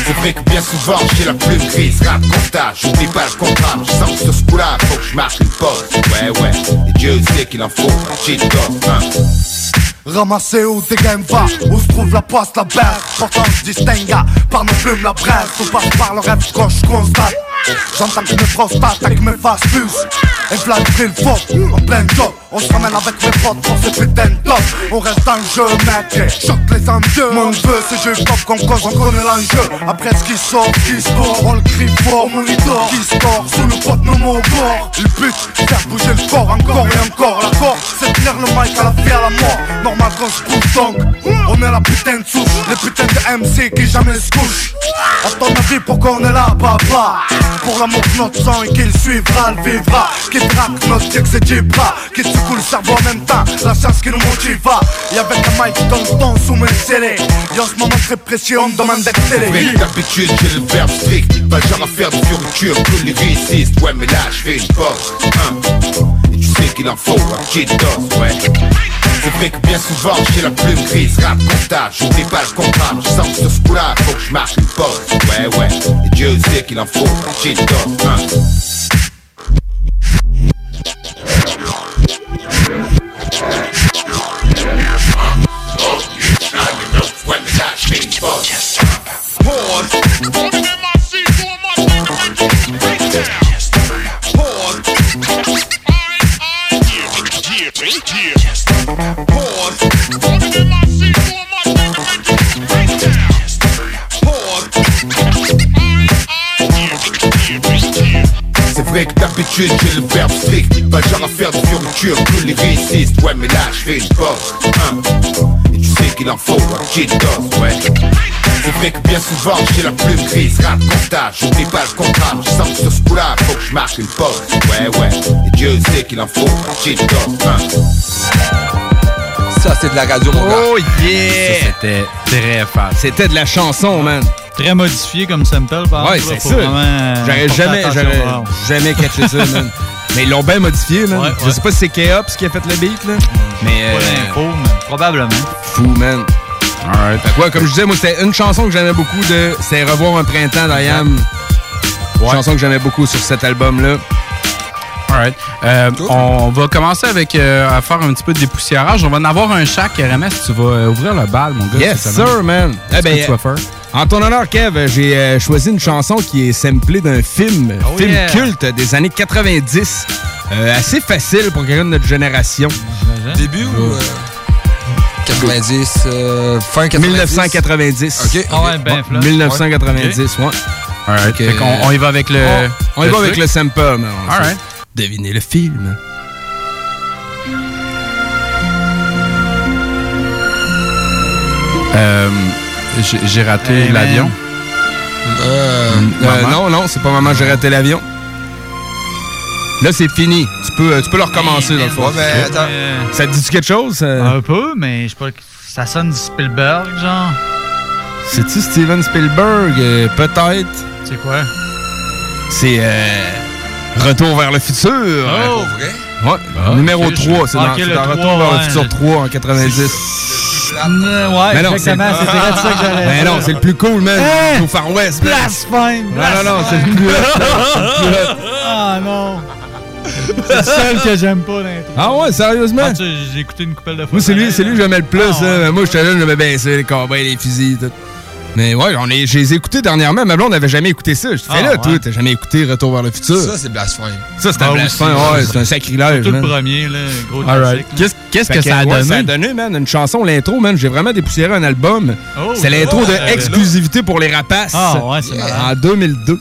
C'est vrai que bien souvent j'ai la plume grise Rap constat, j'oublie pas le contrat Je sens que sur ce coup-là, faut que je marque une pause Ouais ouais, et Dieu sait qu'il en faut un dose, hein. Ramassé des games va, où se trouve la poisse, la berge. Pourtant je distingue par nos plumes la On passe par le rêve je constate. J'entends que mes prostate avec mes faces Et v'là le faux, en plein job On se ramène avec mes potes pour ces putains de top On reste dans jeu mec, choque les envieux. Mon neveu c'est jeu pop qu'on cause, on connaît l'enjeu. Après ce qui sort, qui sort, on le crie fort. Mon monitor qui sort, sous le pot nos mots au bord. Le but, faire bouger le corps encore et encore. L'accord, c'est tenir le mic à la vie à la mort. Normal qu'on se pousse donc On est la putain de souche, les putains de MC qui jamais se couchent. À ton avis pourquoi on est là papa? Pour l'amour de notre sang et qu'il suivra, le vivra Qui traque notre dick c'est Jibra Qui secoue le cerveau en même temps, la chance qui nous motiva avec un mic dans le temps sous mes scellés. Et en ce moment très précieux on me demande d'être télé que d'habitude j'ai le verbe strict. Pas genre à faire de fioriture, tous les réussissent Ouais mais là je fais une pause hein. Et tu sais qu'il en faut un petit dose, ouais. C'est vrai que bien souvent j'ai la plume grise. Rap constat, j'oublie pas le Je sens que sur ce coup-là, faut que je marque une pause Ouais ouais, et Dieu sait qu'il en faut petit dose, hein. Que d'habitude j'ai le verbe strict Pas genre à faire de fioriture, tous les réussissent Ouais mais là je fais une pause hein. Et tu sais qu'il en faut un petit dose, ouais C'est vrai que bien souvent j'ai la plume grise Rap constat, j'oublie pas le contrat Je sens que sur ce coup-là, faut que je marque une pause Ouais ouais, et Dieu sait qu'il en faut un petit dose, hein. Ça, c'est de la radio, mon gars. Oh yeah! Ça, c'était très fast. C'était de la chanson, man. Très modifié comme sample, par Ouais, c'est ça. vraiment, euh, J'aurais jamais, j'aurais Wow. jamais catché ça, *laughs* man. Mais ils l'ont bien modifié, man. Ouais, Je ouais. sais pas si c'est K-Ops qui a fait le beat, là. Mais. Pas d'info, mais probablement. Fou, man. Alright. Ouais, comme je disais, moi, c'était une chanson que j'aimais beaucoup de. C'était Revoir un printemps d'Ayam. Chanson que j'aimais beaucoup sur cet album-là. Alright. Euh, on va commencer avec euh, à faire un petit peu de dépoussiérage. On va en avoir un chaque. RMS, tu vas euh, ouvrir le bal, mon gars. Yes, sir, man. Qu'est-ce Eh ben, que tu vas faire? En ton honneur, Kev, j'ai euh, choisi une chanson qui est samplée d'un film, Oh film yeah. culte des années 90. Euh, assez facile pour quelqu'un de notre génération. Début ou. euh, 90, euh, fin 90. 1990. OK. Ah ouais, ben flot. 1990, ouais. Alright. Fait qu'on- on y va avec le. On, on y le va avec le sample, man. Alright. Devinez le film. Euh, J'ai raté Hey, man. l'avion. Euh, Maman? non, non, c'est pas maman, j'ai raté l'avion. Là, c'est fini. Tu peux, euh, tu peux le recommencer, dans le fond. Ouais, mais attends. Ça te dit quelque chose? euh? Un peu, mais je sais pas. Ça sonne du Spielberg, genre. C'est-tu Steven Spielberg? Euh, Peut-être? C'est quoi? C'est euh, Retour vers le futur. Oh, vrai? Ouais, Ah, numéro ok, 3. C'est dans, ok, c'est le dans 3, Retour vers le ouais. futur 3 en 90. Euh, ouais, Mais non, exactement. direct ça que j'allais Mais non, c'est le plus cool, man. Hein? Au Far West. Blasphème! Non, non, non, c'est le plus hot, là. Ah non! C'est le seul que j'aime pas l'intro. Ah ouais, sérieusement? Ah, J'ai écouté une couple de fois. Moi, c'est lui, c'est lui que là. j'aimais le plus. Ah, hein. Moi, j'étais jeune, j'aimais bien ça, les cowboys, les fusils, tout. Mais ouais, on est, je les ai écoutés dernièrement. Ma blonde n'avait jamais écouté ça. Je fais Ah, là, ouais. toi, t'as jamais écouté Retour vers le futur. Ça, c'est blasphème. Ça, c'est un Ah, blasphème. Ouais, c'est un sacrilège. Surtout le premier, là, gros right. Qu'est-ce qu'est-ce Fait que ça a ouais, donné? Ça a donné, man, une chanson, l'intro, man. J'ai vraiment dépoussiéré un album. Oh, c'est l'intro de Exclusivité pour les rapaces. Ah, ouais, c'est. En 2002.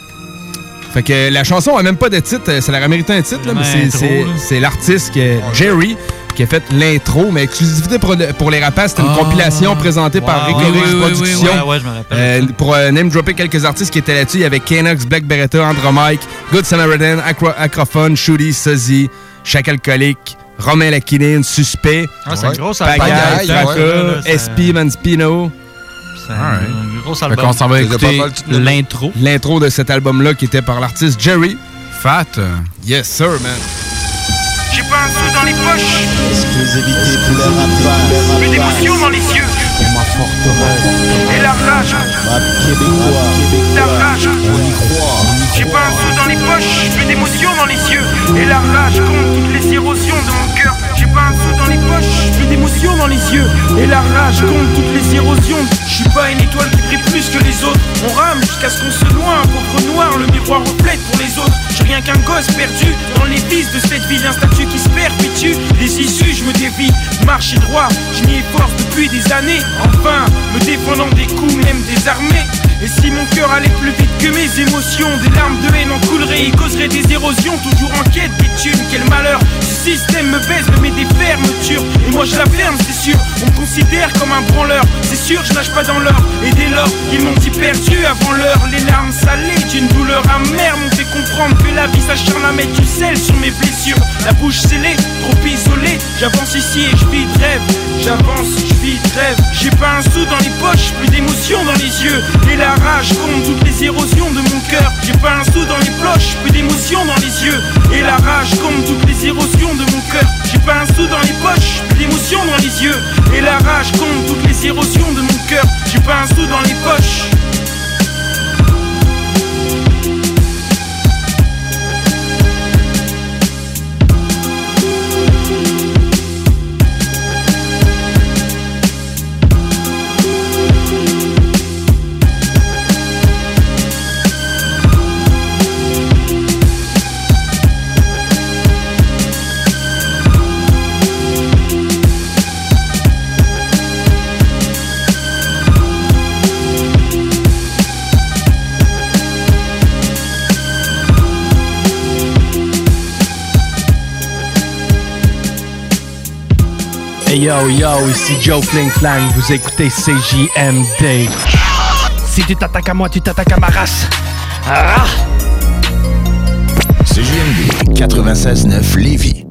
Fait que la chanson a même pas de titre. Ça aurait mérité un titre, là, mais c'est- l'artiste que- Jerry qui a fait l'intro. Mais Exclusivité pour, le- pour les rapaces, c'est une Ah. compilation présentée par. Rick Oui, oui, Productions. oui, oui. Ouais, ouais, je me rappelle. Euh, pour euh, name dropper quelques artistes qui étaient là-dessus, il y avait Kenox, Black Beretta, Andromike, Good Samaritan, Acro Acrophone, Shooty, Suzzy, Chac Alcoolique, Romain Lakinine, Suspect, Ah, c'est gros Pagaille, SP, Manspino. C'est un gros album. qu'on s'en va écouter l'intro. L'intro de cet album-là qui était par l'artiste Jerry. Fat. Yes, sir, man. Les poches, Exclusivité pour les rappeurs. plus d'émotion dans les yeux. Pour ma forteresse. Et la rage, Rap québécois. la rage. On y croit. J'ai pas un sou dans les poches, plus d'émotion dans les yeux. Et la rage compte toutes les érosions de mon cœur. J'ai pas un sou dans les poches, plus d'émotion dans les yeux. Et la rage compte toutes les érosions. Je suis pas une étoile qui brille plus que les autres. On rame jusqu'à ce qu'on se noie, un pauvre noir, le miroir reflète pour les autres. Suis rien qu'un gosse perdu dans les vices de cette ville, un statut qui se perpétue. Les issues, je me dévie, marcher droit, je m'y efforce depuis des années. Enfin, me défendant des coups, même des armées. Et si mon cœur allait plus vite que mes émotions, des larmes de haine en couleraient, il causerait des érosions, toujours en quête bitume. Quel malheur, ce système me baise, me met des fermetures. Et moi je la ferme, c'est sûr. On considère comme un branleur, c'est sûr, je nage pas dans l'or. Et dès lors, ils m'ont dit perdu avant l'heure. Les larmes salées d'une douleur amère m'ont fait comprendre que la vie s'acharne à mettre du sel sur mes blessures. La bouche scellée, trop isolée. J'avance ici et je vis rêve. J'avance, je vis rêve. J'ai pas un sou dans les poches, plus d'émotion dans les yeux. Et la rage compte toutes les érosions de mon cœur. J'ai pas un sou dans les cloches, plus d'émotion dans les yeux. Et la rage compte toutes les érosions de mon cœur. J'ai pas un sou dans les poches, plus d'émotion dans les yeux. Et la rage compte toutes les érosions de mon cœur. J'ai pas un sou dans les poches. Yo yo, ici Joe Fling Flang, vous écoutez CJMD. Si tu t'attaques à moi, tu t'attaques à ma race. Ah! CJMD 96.9 Lévis.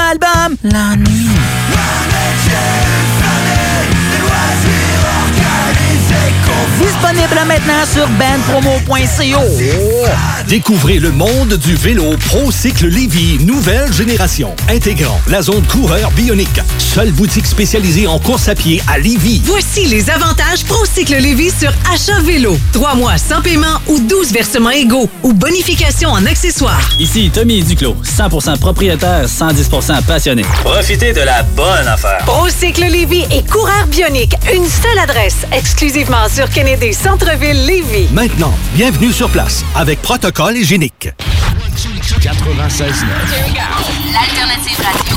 album, La Nuit. Disponible maintenant sur bandpromo.co. Découvrez le monde du vélo ProCycle Lévy, nouvelle génération, intégrant la zone coureur bionique. Seule boutique spécialisée en course à pied à Lévy. Voici les avantages ProCycle Lévis sur achat vélo. 3 mois sans paiement ou 12 versements égaux ou bonification en accessoires. Ici Tommy Duclos, 100% propriétaire, 110% passionné. Profitez de la bonne affaire. ProCycle Lévis et Coureur Bionique. Une seule adresse, exclusivement sur Kennedy Centre-Ville Lévis. Maintenant, bienvenue sur place avec protocole hygiénique. 96 L'alternative radio.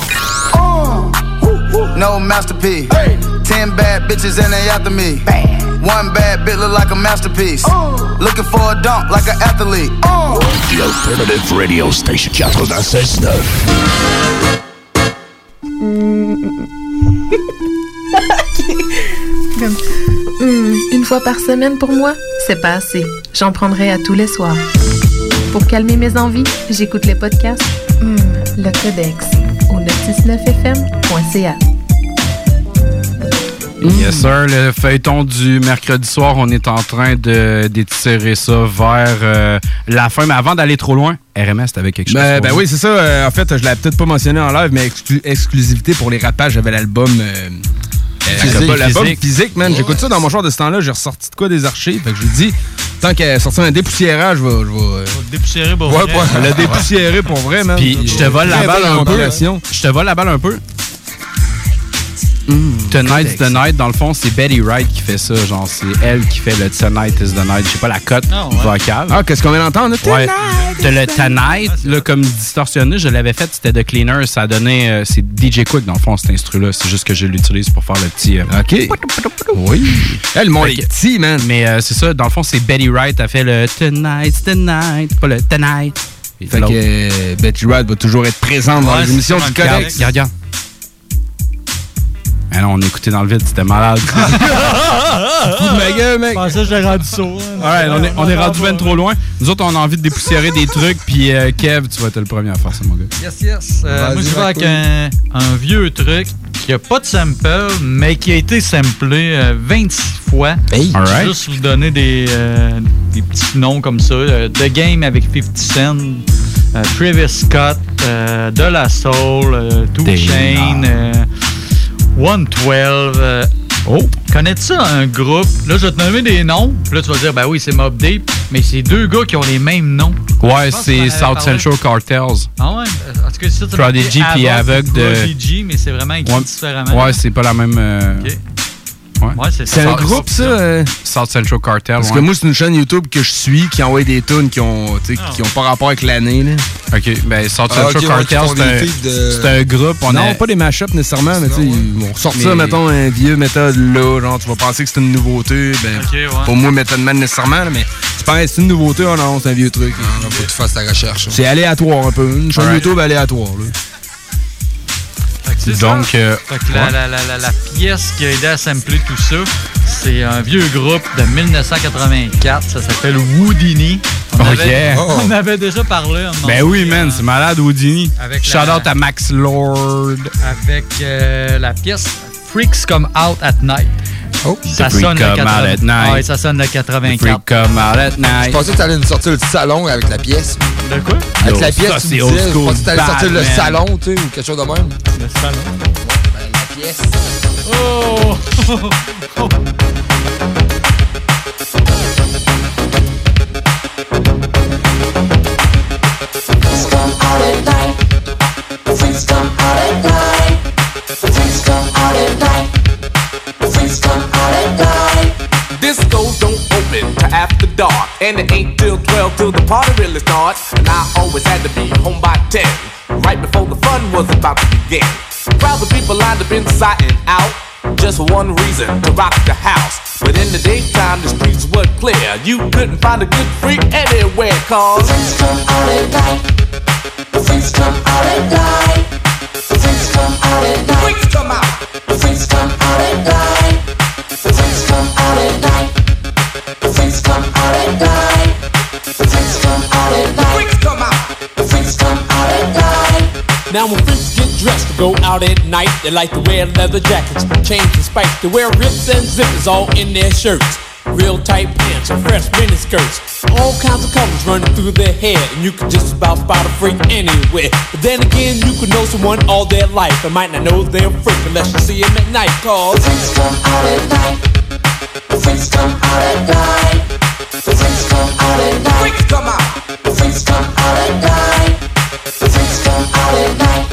No masterpiece. Ten bad bitches and they after me. One bad bit look like a masterpiece. Looking for a dunk like an athlete. The Alternative Radio Station 96.9. fois par semaine pour moi, c'est pas assez. J'en prendrai à tous les soirs. Pour calmer mes envies, j'écoute les podcasts Hmm, Le Codex au 969fm.ca. Yes, sir. Le feuilleton du mercredi soir, on est en train de d'étirer ça vers euh, la fin. Mais avant d'aller trop loin, RMS, t'avais quelque chose. Ben, ben oui, c'est ça. Euh, en fait, je l'avais peut-être pas mentionné en live, mais exclu- exclusivité pour les rapages, j'avais l'album. euh, Physique. l'album- L'album Physique. physique, man. J'écoute ça dans mon genre de ce temps-là. J'ai ressorti de quoi des archives. Fait que je lui dis, tant qu'à sortir un dépoussiérage, je vais. Je vais euh, Dépoussiérer pour ouais, vrai. ouais, le *laughs* dépoussiérer pour vrai, man. Puis je te vole la balle un peu. Je te vole la balle un peu. Tonight's the Night, dans le fond, c'est Betty Wright qui fait ça. Genre, c'est elle qui fait le Tonight is the Night. Je sais pas la cote vocale. Ah, qu'est-ce qu'on vient d'entendre? Ouais. T'as le Tonight, là, comme distorsionné, je l'avais fait, c'était de Cleaner. Ça a donné. euh, c'est DJ Quick, dans le fond, cet instru-là. C'est juste que je l'utilise pour faire le petit. euh, OK. Oui. Elle, le monde que- est petit, man. Mais euh, c'est ça, dans le fond, c'est Betty Wright. Elle fait le Tonight's the Night, pas le Tonight. Fait que euh, Betty Wright va toujours être présente dans les émissions du Codex. Regarde, regarde. Non, on écoutait dans le vide, c'était malade. *laughs* Fous de ma gueule, mec. Je pensais que j'ai rendu sourd. On est, on est rendu bien trop loin. Nous autres, on a envie de dépoussiérer des trucs, puis euh, Kev, tu vas être le premier à faire ça, mon gars. Yes, yes. Euh, moi, je vais avec un, un vieux truc qui a pas de sample, mais qui a été samplé euh, 26 fois. Alright. Juste vous donner des, euh, des petits noms comme ça. Euh, The Game avec 50 Cent, euh, Travis Scott, euh, De La Soul, euh, Two. Chain, euh, 112. euh, oh! Connais-tu ça, un groupe? Là, je vais te nommer des noms. Puis là, tu vas dire, ben oui, c'est Mob Deep. Mais c'est deux gars qui ont les mêmes noms. Ouais, c'est South. Central Cartels. Ah ouais? En tout cas, ça, c'est Prodigy puis ou de- Prodigy, mais c'est vraiment écrit Ouais, différemment. ouais c'est pas la même. euh. Ouais, Ouais, c'est un groupe, ça? euh? South Central Cartel. Parce ouais. que moi, c'est une chaîne YouTube que je suis qui envoie des tunes qui ont, tu sais, qui ont pas rapport avec l'année. là. Ok, ben South Ah, Central Cartel, c'est un, de- groupe. On non, a- pas des mashups nécessairement, mais tu sais, ils vont ressortir, Mais- mettons, un vieux méthode là, genre, tu vas penser que c'est une nouveauté. Ben, Ok, ouais. Pour moi, Method Man nécessairement, là, mais tu penses que c'est une nouveauté, oh non, c'est un vieux truc. Faut que tu fasses ta recherche. C'est aléatoire un peu. Une chaîne. YouTube aléatoire. Là. Donc, euh, Fait que la, ouais. la, la, la, la pièce qui a aidé à sampler tout ça, c'est un vieux groupe de 1984. Ça s'appelle Houdini. On, Oh, avait, yeah. on avait déjà parlé. un moment Ben oui, man, euh, c'est malade, Houdini. Avec Shout out à Max Lord. Avec euh, la pièce Freaks Come Out at Night. Oh, ça sonne de Come Out 80 at Night. Ouais, ça sonne de 84. Freak come out at Je pensais que t'allais nous sortir le salon avec la pièce. De quoi? Avec Yo, la pièce, ça, tu c'est me disais. Je pensais que t'allais bad, sortir le man. salon, tu sais, ou quelque chose de même. Le salon. Ben, la pièce. Oh! Freaks come out at night. Freaks come out at night. Freaks come out at night. Discos don't open till after dark, and it ain't till 12 till the party really starts. And I always had to be home by 10, right before the fun was about to begin. Crowds of people lined up inside and out. Just one reason, to rock the house. But in the daytime, the streets were clear. You couldn't find a good freak anywhere, cause. The freaks come out at night. The freaks come out at night. The freaks come out at night. Freaks come out. The freaks come out at night. Come out at night. The freaks come out at night. Freaks come out. The freaks come out at night. Now when freaks get dressed to go out at night, they like to wear leather jackets, chains and spikes. They wear rips and zippers all in their shirts. Real tight pants and fresh mini skirts. All kinds of colors running through their hair, and you can just about spot a freak anywhere. But then again, you could know someone all their life and might not know they're a freak unless you see them at night. Cause freaks come out at night. Freaks come out at night. The freaks come out at night. Come out. The come out at night. Freaks come out at night.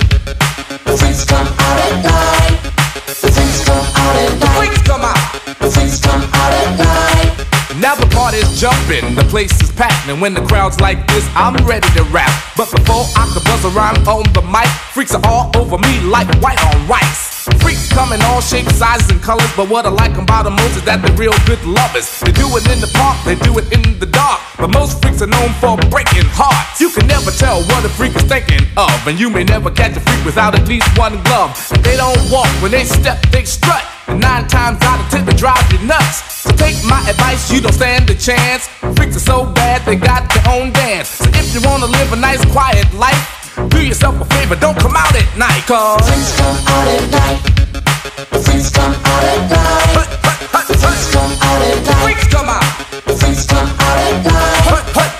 The freaks come out at night. Freaks come out at night. Freaks come out. The come out at night. Now the party's jumping, the place is packed, and when the crowd's like this, I'm ready to rap. But before I can buzz around on the mic, freaks are all over me like white on rice. Freaks come in all shapes, sizes, and colors, but what I like about them most is that they're real good lovers. They do it in the park, they do it in the dark, but most freaks are known for breaking hearts. You can never tell what a freak is thinking of, and you may never catch a freak without at least one glove. They don't walk when they step, they strut. And nine times out of ten, they drive you nuts. So take my advice, you don't stand a chance. Freaks are so bad, they got their own dance. So if you wanna live a nice, quiet life, do yourself a favor, don't come out at night, cause freaks come out at night. Freaks come out at night. Freaks come out at night. Freaks come out. The freaks come out at night.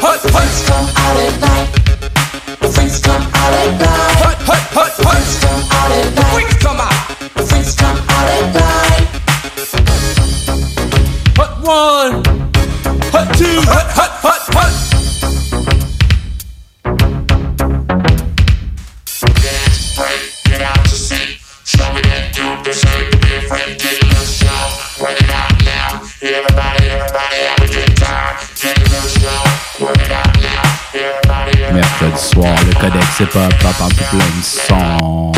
Mercredi soir, le codex hip-hop pop en tout plein de son.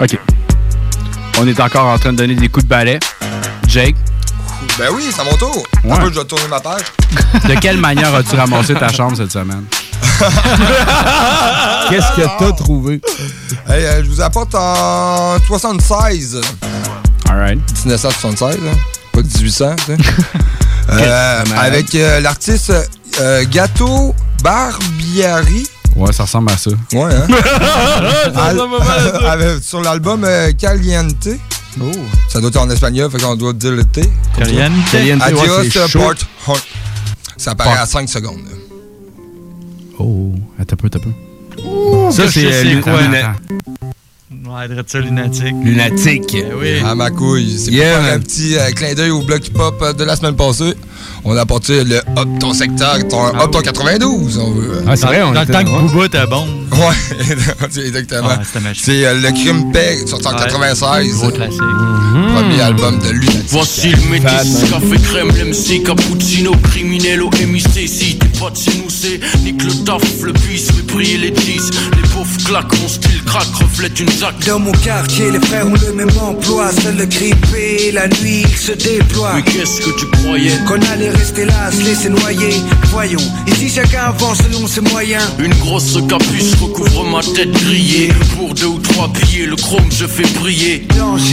OK. On est encore en train de donner des coups de balai. Jake, Ben oui, c'est à mon tour. Ouais. Un peu, je dois tourner ma page. *laughs* de quelle manière as-tu ramassé ta chambre cette semaine? *laughs* Qu'est-ce que t'as trouvé? Hey, euh, je vous apporte en 76. Alright. 1976, hein? pas 1800. tu sais. *laughs* Euh, avec euh, l'artiste euh, Gato Barbieri. Ouais, ça ressemble à ça. Ouais, hein? *laughs* Ça Al- ressemble pas mal à ça. avec- sur l'album euh, Caliente. Ça doit être en espagnol, fait qu'on doit dire le T. Caliente? Caliente, ouais, Adios, c'est euh, chaud. Port. Ça apparaît Port- à 5 secondes. là. Oh, attends un peu, attends un peu. Ça, c'est euh, quoi. Luna- Ouais, ça, lunatique. lunatique. Ben oui. À ma couille. C'est Yeah, pour faire un petit euh, clin d'œil au bloc hip-hop euh, de la semaine passée. On a apporté le Hop ton secteur, ton Hop ton 92, on veut. Ah, c'est vrai, on Dans le temps que. Booba était bon. Ouais, *laughs* exactement. Ouais, magique. c'est euh, le Crime Paix, sorti en Ouais. 96. Gros classique. Premier album de Lunatic. Voici le métis, café crème, l'MC, cappuccino, criminel au MIC. Si chez nous, c'est nique le taf, le bis, fait briller les 10. Les pauvres claquent, mon style craque, reflète une zac. Dans mon quartier, les frères ont le même emploi. Seul le grippé, la nuit, il se déploie. Mais qu'est-ce que tu croyais? Qu'on allait rester là, se laisser noyer. Voyons, ici chacun avance selon ses moyens. Une grosse capuce recouvre ma tête grillée. Pour deux ou trois billets, le chrome je fais briller.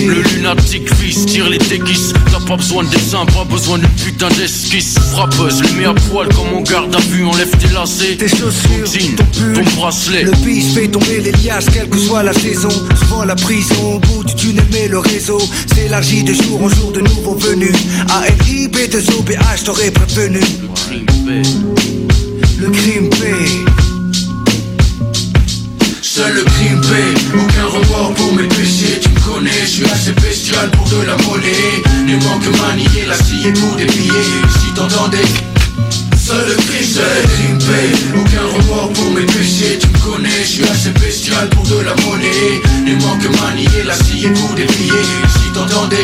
Le lunatique fils tire les déguises. T'as pas besoin de dessin, pas besoin de putain d'esquisse. Frappeuse, le mets à poil comme on garde enlève tes lacets. Tes chaussures, ton jean, ton pull. ton bracelet. Le bis fait tomber les liasses, quelle que soit la saison. Souvent la prison, au bout du tunnel, mais le réseau s'élargit de jour en jour de nouveaux venus. ALIB, 2OBH, t'aurais prévenu. Le crime paie. Seul le crime paie, aucun remords pour mes péchés Tu me connais, je suis assez bestial pour de la monnaie Ne manque manier la scie pour des billets Si t'entendais Seul crime paie Aucun remords pour mes péchés. Tu me connais, je suis assez bestial pour de la monnaie. Ne manque manier la scie pour des billets. Si t'entendais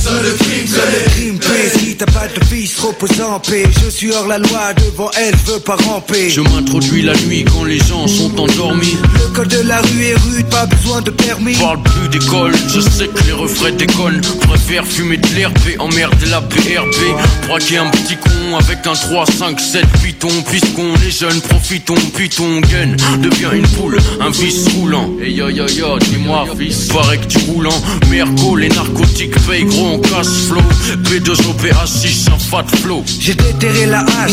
Seul le crime, Seul le crime t'as pas de fils, repose en paix. Je suis hors la loi, devant elle, je veux pas ramper. Je m'introduis la nuit quand les gens sont endormis L'école de la rue est rude, pas besoin de permis. Parle plus d'école, je sais que les refrains déconnent. Préfère fumer de l'herbe et emmerder la BRB. Braquer un petit con avec un 3, 5, 7 python. Puisqu'on est jeune, profitons, python, gun. Devient une poule, un vice roulant. Et yo yo yo, dis-moi, fils, paraît que tu roulant. Merco, les narcotiques payent gros en cash flow. B2O, 6 un fat flow. J'ai déterré la hache.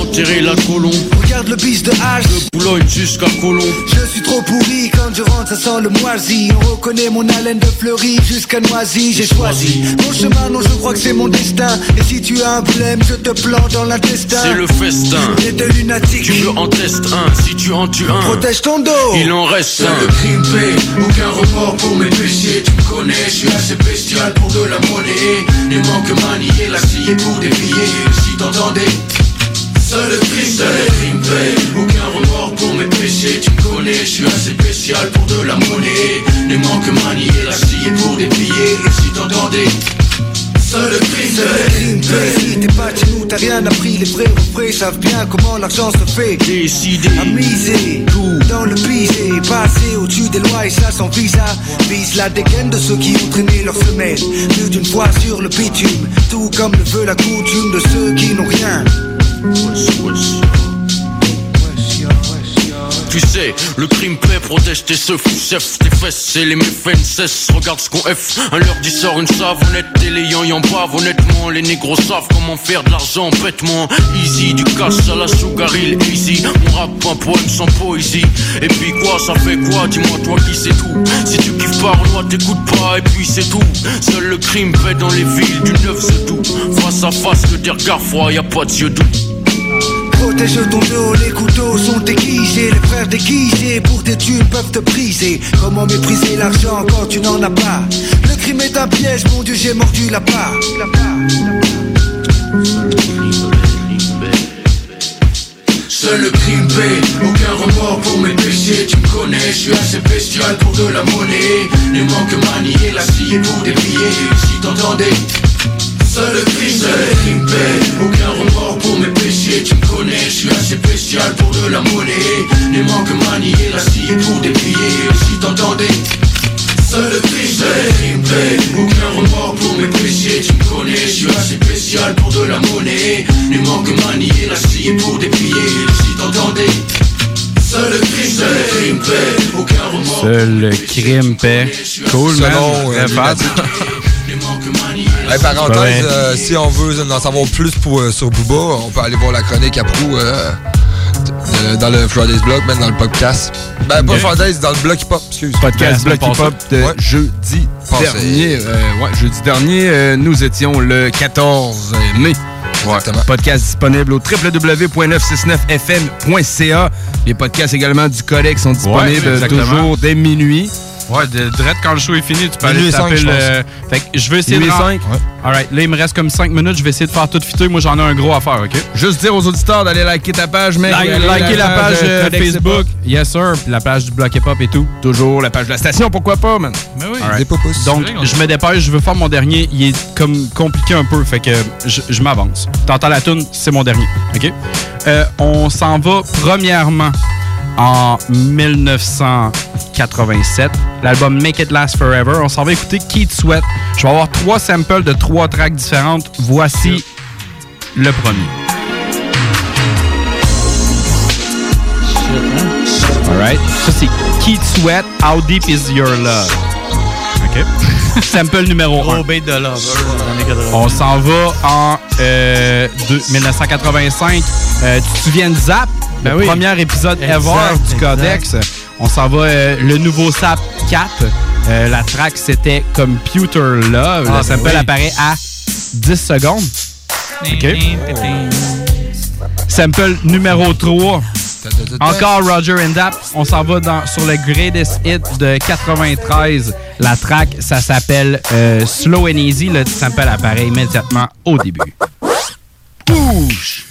Enterré la colombe. Regarde le bis de hache. De Boulogne jusqu'à Colombe. Je suis trop pourri quand je rentre, ça sent le moisi. On reconnaît mon haleine de fleurie jusqu'à Noisy. J'ai choisi mon chemin, non, je crois que c'est mon destin. Et si tu as un problème, je te plante dans l'intestin. C'est le festin. T'es de lunatique. Tu veux en tester un, si tu en tues un. Protège ton dos. Il en reste un. de crime paix, aucun remords pour mes péchés Tu me connais, je suis assez bestial pour de la monnaie Ne manque manier la pour déplier Si t'entendais Seul le crime, seul le crime paix, aucun remords pour mes péchés Tu me connais, je suis assez spécial pour de la monnaie. Ne manque manier la scie pour déplier Si t'entendais Seul le Si t'es pas chez nous, t'as rien appris. Les vrais refrains savent bien comment l'argent se fait. Décidé, à miser tout dans le pisé. Passer au-dessus des lois et ça sans visa. Vise la dégaine de ceux qui ont traîné leur semelle. Plus d'une fois sur le bitume. Tout comme le veut la coutume de ceux qui n'ont rien. Tu sais, le crime paix protège tes seufs, chef, tes fesses et les méfaits ne cessent. Regarde ce qu'on F, un leur dit sort une savonnette et les yan yan bavent. Honnêtement, les négros savent comment faire de l'argent bêtement. Easy, du cash à la sugar hill, easy. On rappe un poème sans poésie. Et puis quoi, ça fait quoi? Dis-moi toi qui sais tout. Si tu kiffes pas, Renoir, t'écoutes pas et puis c'est tout. Seul le crime paix dans les villes du 9 c'est tout. Face à face, que des regards froids, y a pas de yeux doux. Protège ton dos, les couteaux sont aiguisés, les frères déguisés pour des thunes peuvent te briser. Comment mépriser l'argent quand tu n'en as pas? Le crime est un piège, mon Dieu, j'ai mordu la part. Seul le crime paie, aucun remords pour mes péchés. Tu me connais, je suis assez bestial pour de la monnaie. Ne manque manier la scie pour déplier Si t'entendais crime paix. Cool, man. Selon, euh, Très fat. Hey, parenthèse, Ouais. euh, si on veut en savoir plus pour, euh, sur Booba, on peut aller voir la chronique à Prou euh, euh, dans le Friday's Blog, même dans le podcast. Ben, pas. Friday's, dans le Bloc Hip Hop, excuse. Podcast Block Hip Hop de Ouais. jeudi dernier. Euh, ouais, jeudi dernier, euh, nous étions le 14 mai. Ouais. Podcast disponible au www.969fm.ca. Les podcasts également du Codex sont disponibles Ouais, toujours dès minuit. Ouais, de, direct quand le show est fini, tu peux aller taper le. Fait que je vais essayer de. et rend- cinq, ouais. Alright, là, il me reste comme 5 minutes, je vais essayer de faire tout fitter. Moi, j'en ai un gros à faire, OK? Juste dire aux auditeurs d'aller liker ta page, mec. Like- liker la page de euh, Facebook. Yes, sir. Puis la page du Bloc Hip Hop et tout. Toujours la page de la station, pourquoi pas, man? Mais oui. Alright. Donc, je me dépêche, je veux faire mon dernier. Il est comme compliqué un peu, fait que je, je m'avance. T'entends la tune, c'est mon dernier. OK? Euh, on s'en va premièrement en 1987. L'album Make It Last Forever. On s'en va écouter Keith Sweat. Je vais avoir trois samples de trois tracks différentes. Voici le premier. Alright. Ça, c'est Keith Sweat, How Deep Is Your Love. OK. *laughs* Sample numéro 1. Gros bait de Lover dans les années 80. On s'en va en euh, deux- 1985. Euh, tu te souviens de Zap? Ben le oui. premier épisode Exact, ever du exact. Codex. On s'en va euh, le nouveau Zap 4. Euh, la track, c'était Computer Love. Ah, le sample ben oui. apparaît à 10 secondes. OK. Sample numéro 3. Encore Roger and Dap. On s'en va dans, sur le Greatest Hit de 93. La track, ça s'appelle euh, Slow and Easy. Le sample apparaît immédiatement au début. Bouge!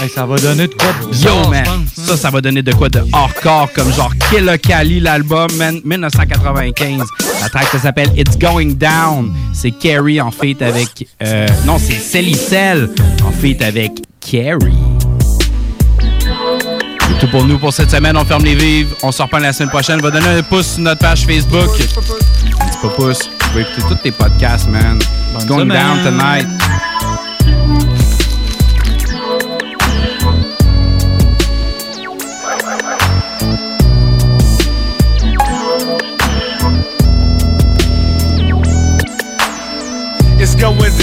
Hey, ça va donner de quoi de Yo, man! pense. Ça, ça va donner de quoi de hardcore, comme genre Killer Cali, l'album, man, 1995. La track, ça s'appelle It's Going Down. C'est Carrie en feat avec... euh, non, c'est Celicel en feat avec Carrie. Tout pour nous pour cette semaine. On ferme les vives. On se reprend la semaine prochaine. Va donner un pouce sur notre page Facebook. Un petit peu pouce. Tu peux écouter tous tes podcasts, man. It's going down tonight.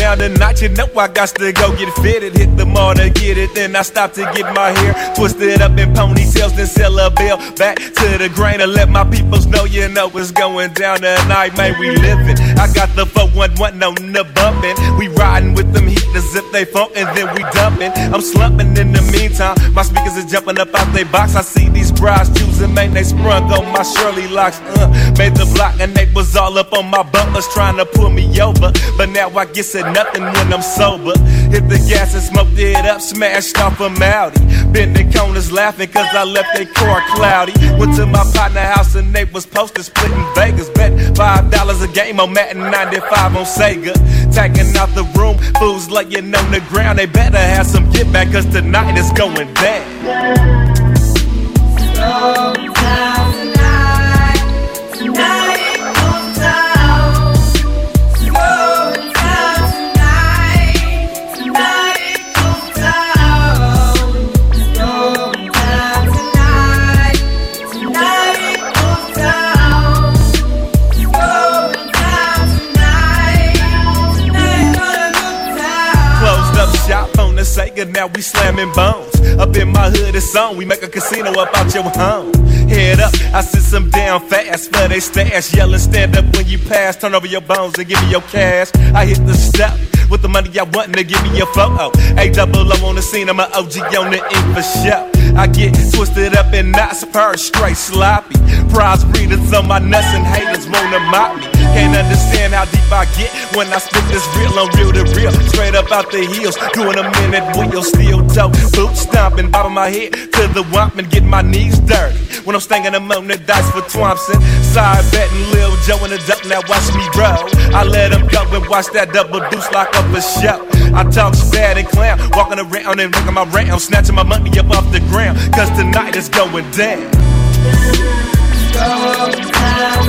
Down tonight, you know I got to go get fitted. Hit the mall to get it, then I stop to get my hair twisted up in ponytails, then sell a bill back to the grain and let my peoples know you know what's going down tonight, man. We living. I got the 411 on the bumpin'. We riding with them heaters if they funk and then we dumping. I'm slumping in the meantime. My speakers is jumping up out they box. I see these brides choosing, man. They sprung on my Shirley locks. Uh, made the block and they was all up on my bumpers trying to pull me over. But now I guess it nothing when I'm sober. Hit the gas and smoked it up, smashed off a Maudi. Been the corners laughing cause I left their car cloudy. Went to my partner house and they was posted splitting Vegas. Bet five dollars a game on Madden 95 on Sega. Tagging out the room, fools laying on the ground. They better have some get back cause tonight is going down. Closed on now we slamming bones. Up in my hood, it's on. We make a casino up out your home. Head up, I sit some down fast for they stash. Yelling, stand up when you pass. Turn over your bones and give me your cash. I hit the step with the money I want to give me your photo. A double O on the scene, I'm an OG on the ink for show. I get twisted up and knots, purr straight sloppy. Prize breeders on my nuts and haters wanna mock me. Can't understand how deep I get when I spit this real on real to real. Straight up out the heels, doing a minute wheel, steel toe, boot stomping, bobbing my head to the wump and getting my knees dirty. When I'm stanging them on the dice for Thompson, side betting Lil Joe in the duck, now watch me roll. I let him go and watch that double deuce lock up a show. I talk bad and clown, walking around and making my round, snatching my money up off the ground, cause tonight is going down. Shot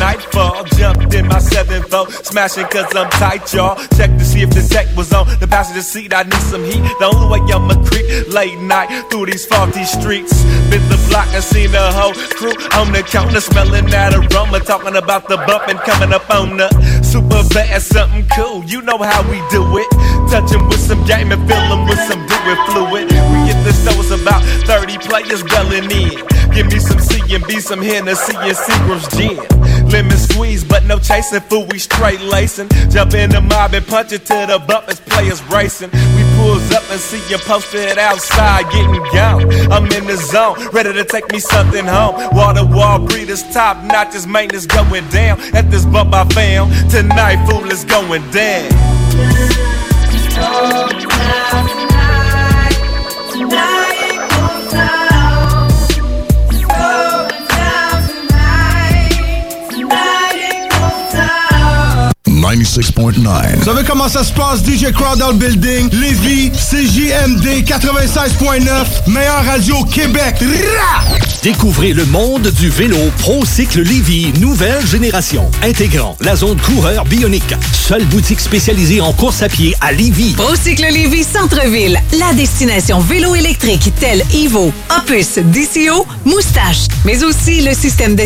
nightfall. Jumped in my 7 smashing cause I'm tight, y'all. Check to see if the tech was on the passenger seat. I need some heat. The only way I'ma creep late night through these faulty streets. Bit the block and seen the whole crew on the counter, smelling that aroma. Talking about the bumping coming up on the super bad, something cool. You know how we do it. Touching with some game and filling with some dewy fluid. We the stores about 30 players belling in. Give me some C and B, some Hennessy and Seagram's gin. Lemon squeeze, but no chasing food, we straight lacing. Jump in the mob and punch it to the bumpers, players racing. We pulls up and see you posted outside, getting gone. I'm in the zone, ready to take me something home. Water wall breeders, top notch. notches, maintenance going down. At this bump I found, tonight fool is going down. Vous savez comment ça se passe, DJ Crowd dans le building, Lévis, CJMD 96.9, meilleure radio au Québec. Rah! Découvrez le monde du vélo ProCycle Lévy, nouvelle génération, intégrant la zone coureur bionique. Seule boutique spécialisée en course à pied à Lévy. Procycle Lévis Centre-Ville, la destination vélo électrique telle Evo, Opus, DCO, Moustache, mais aussi le système de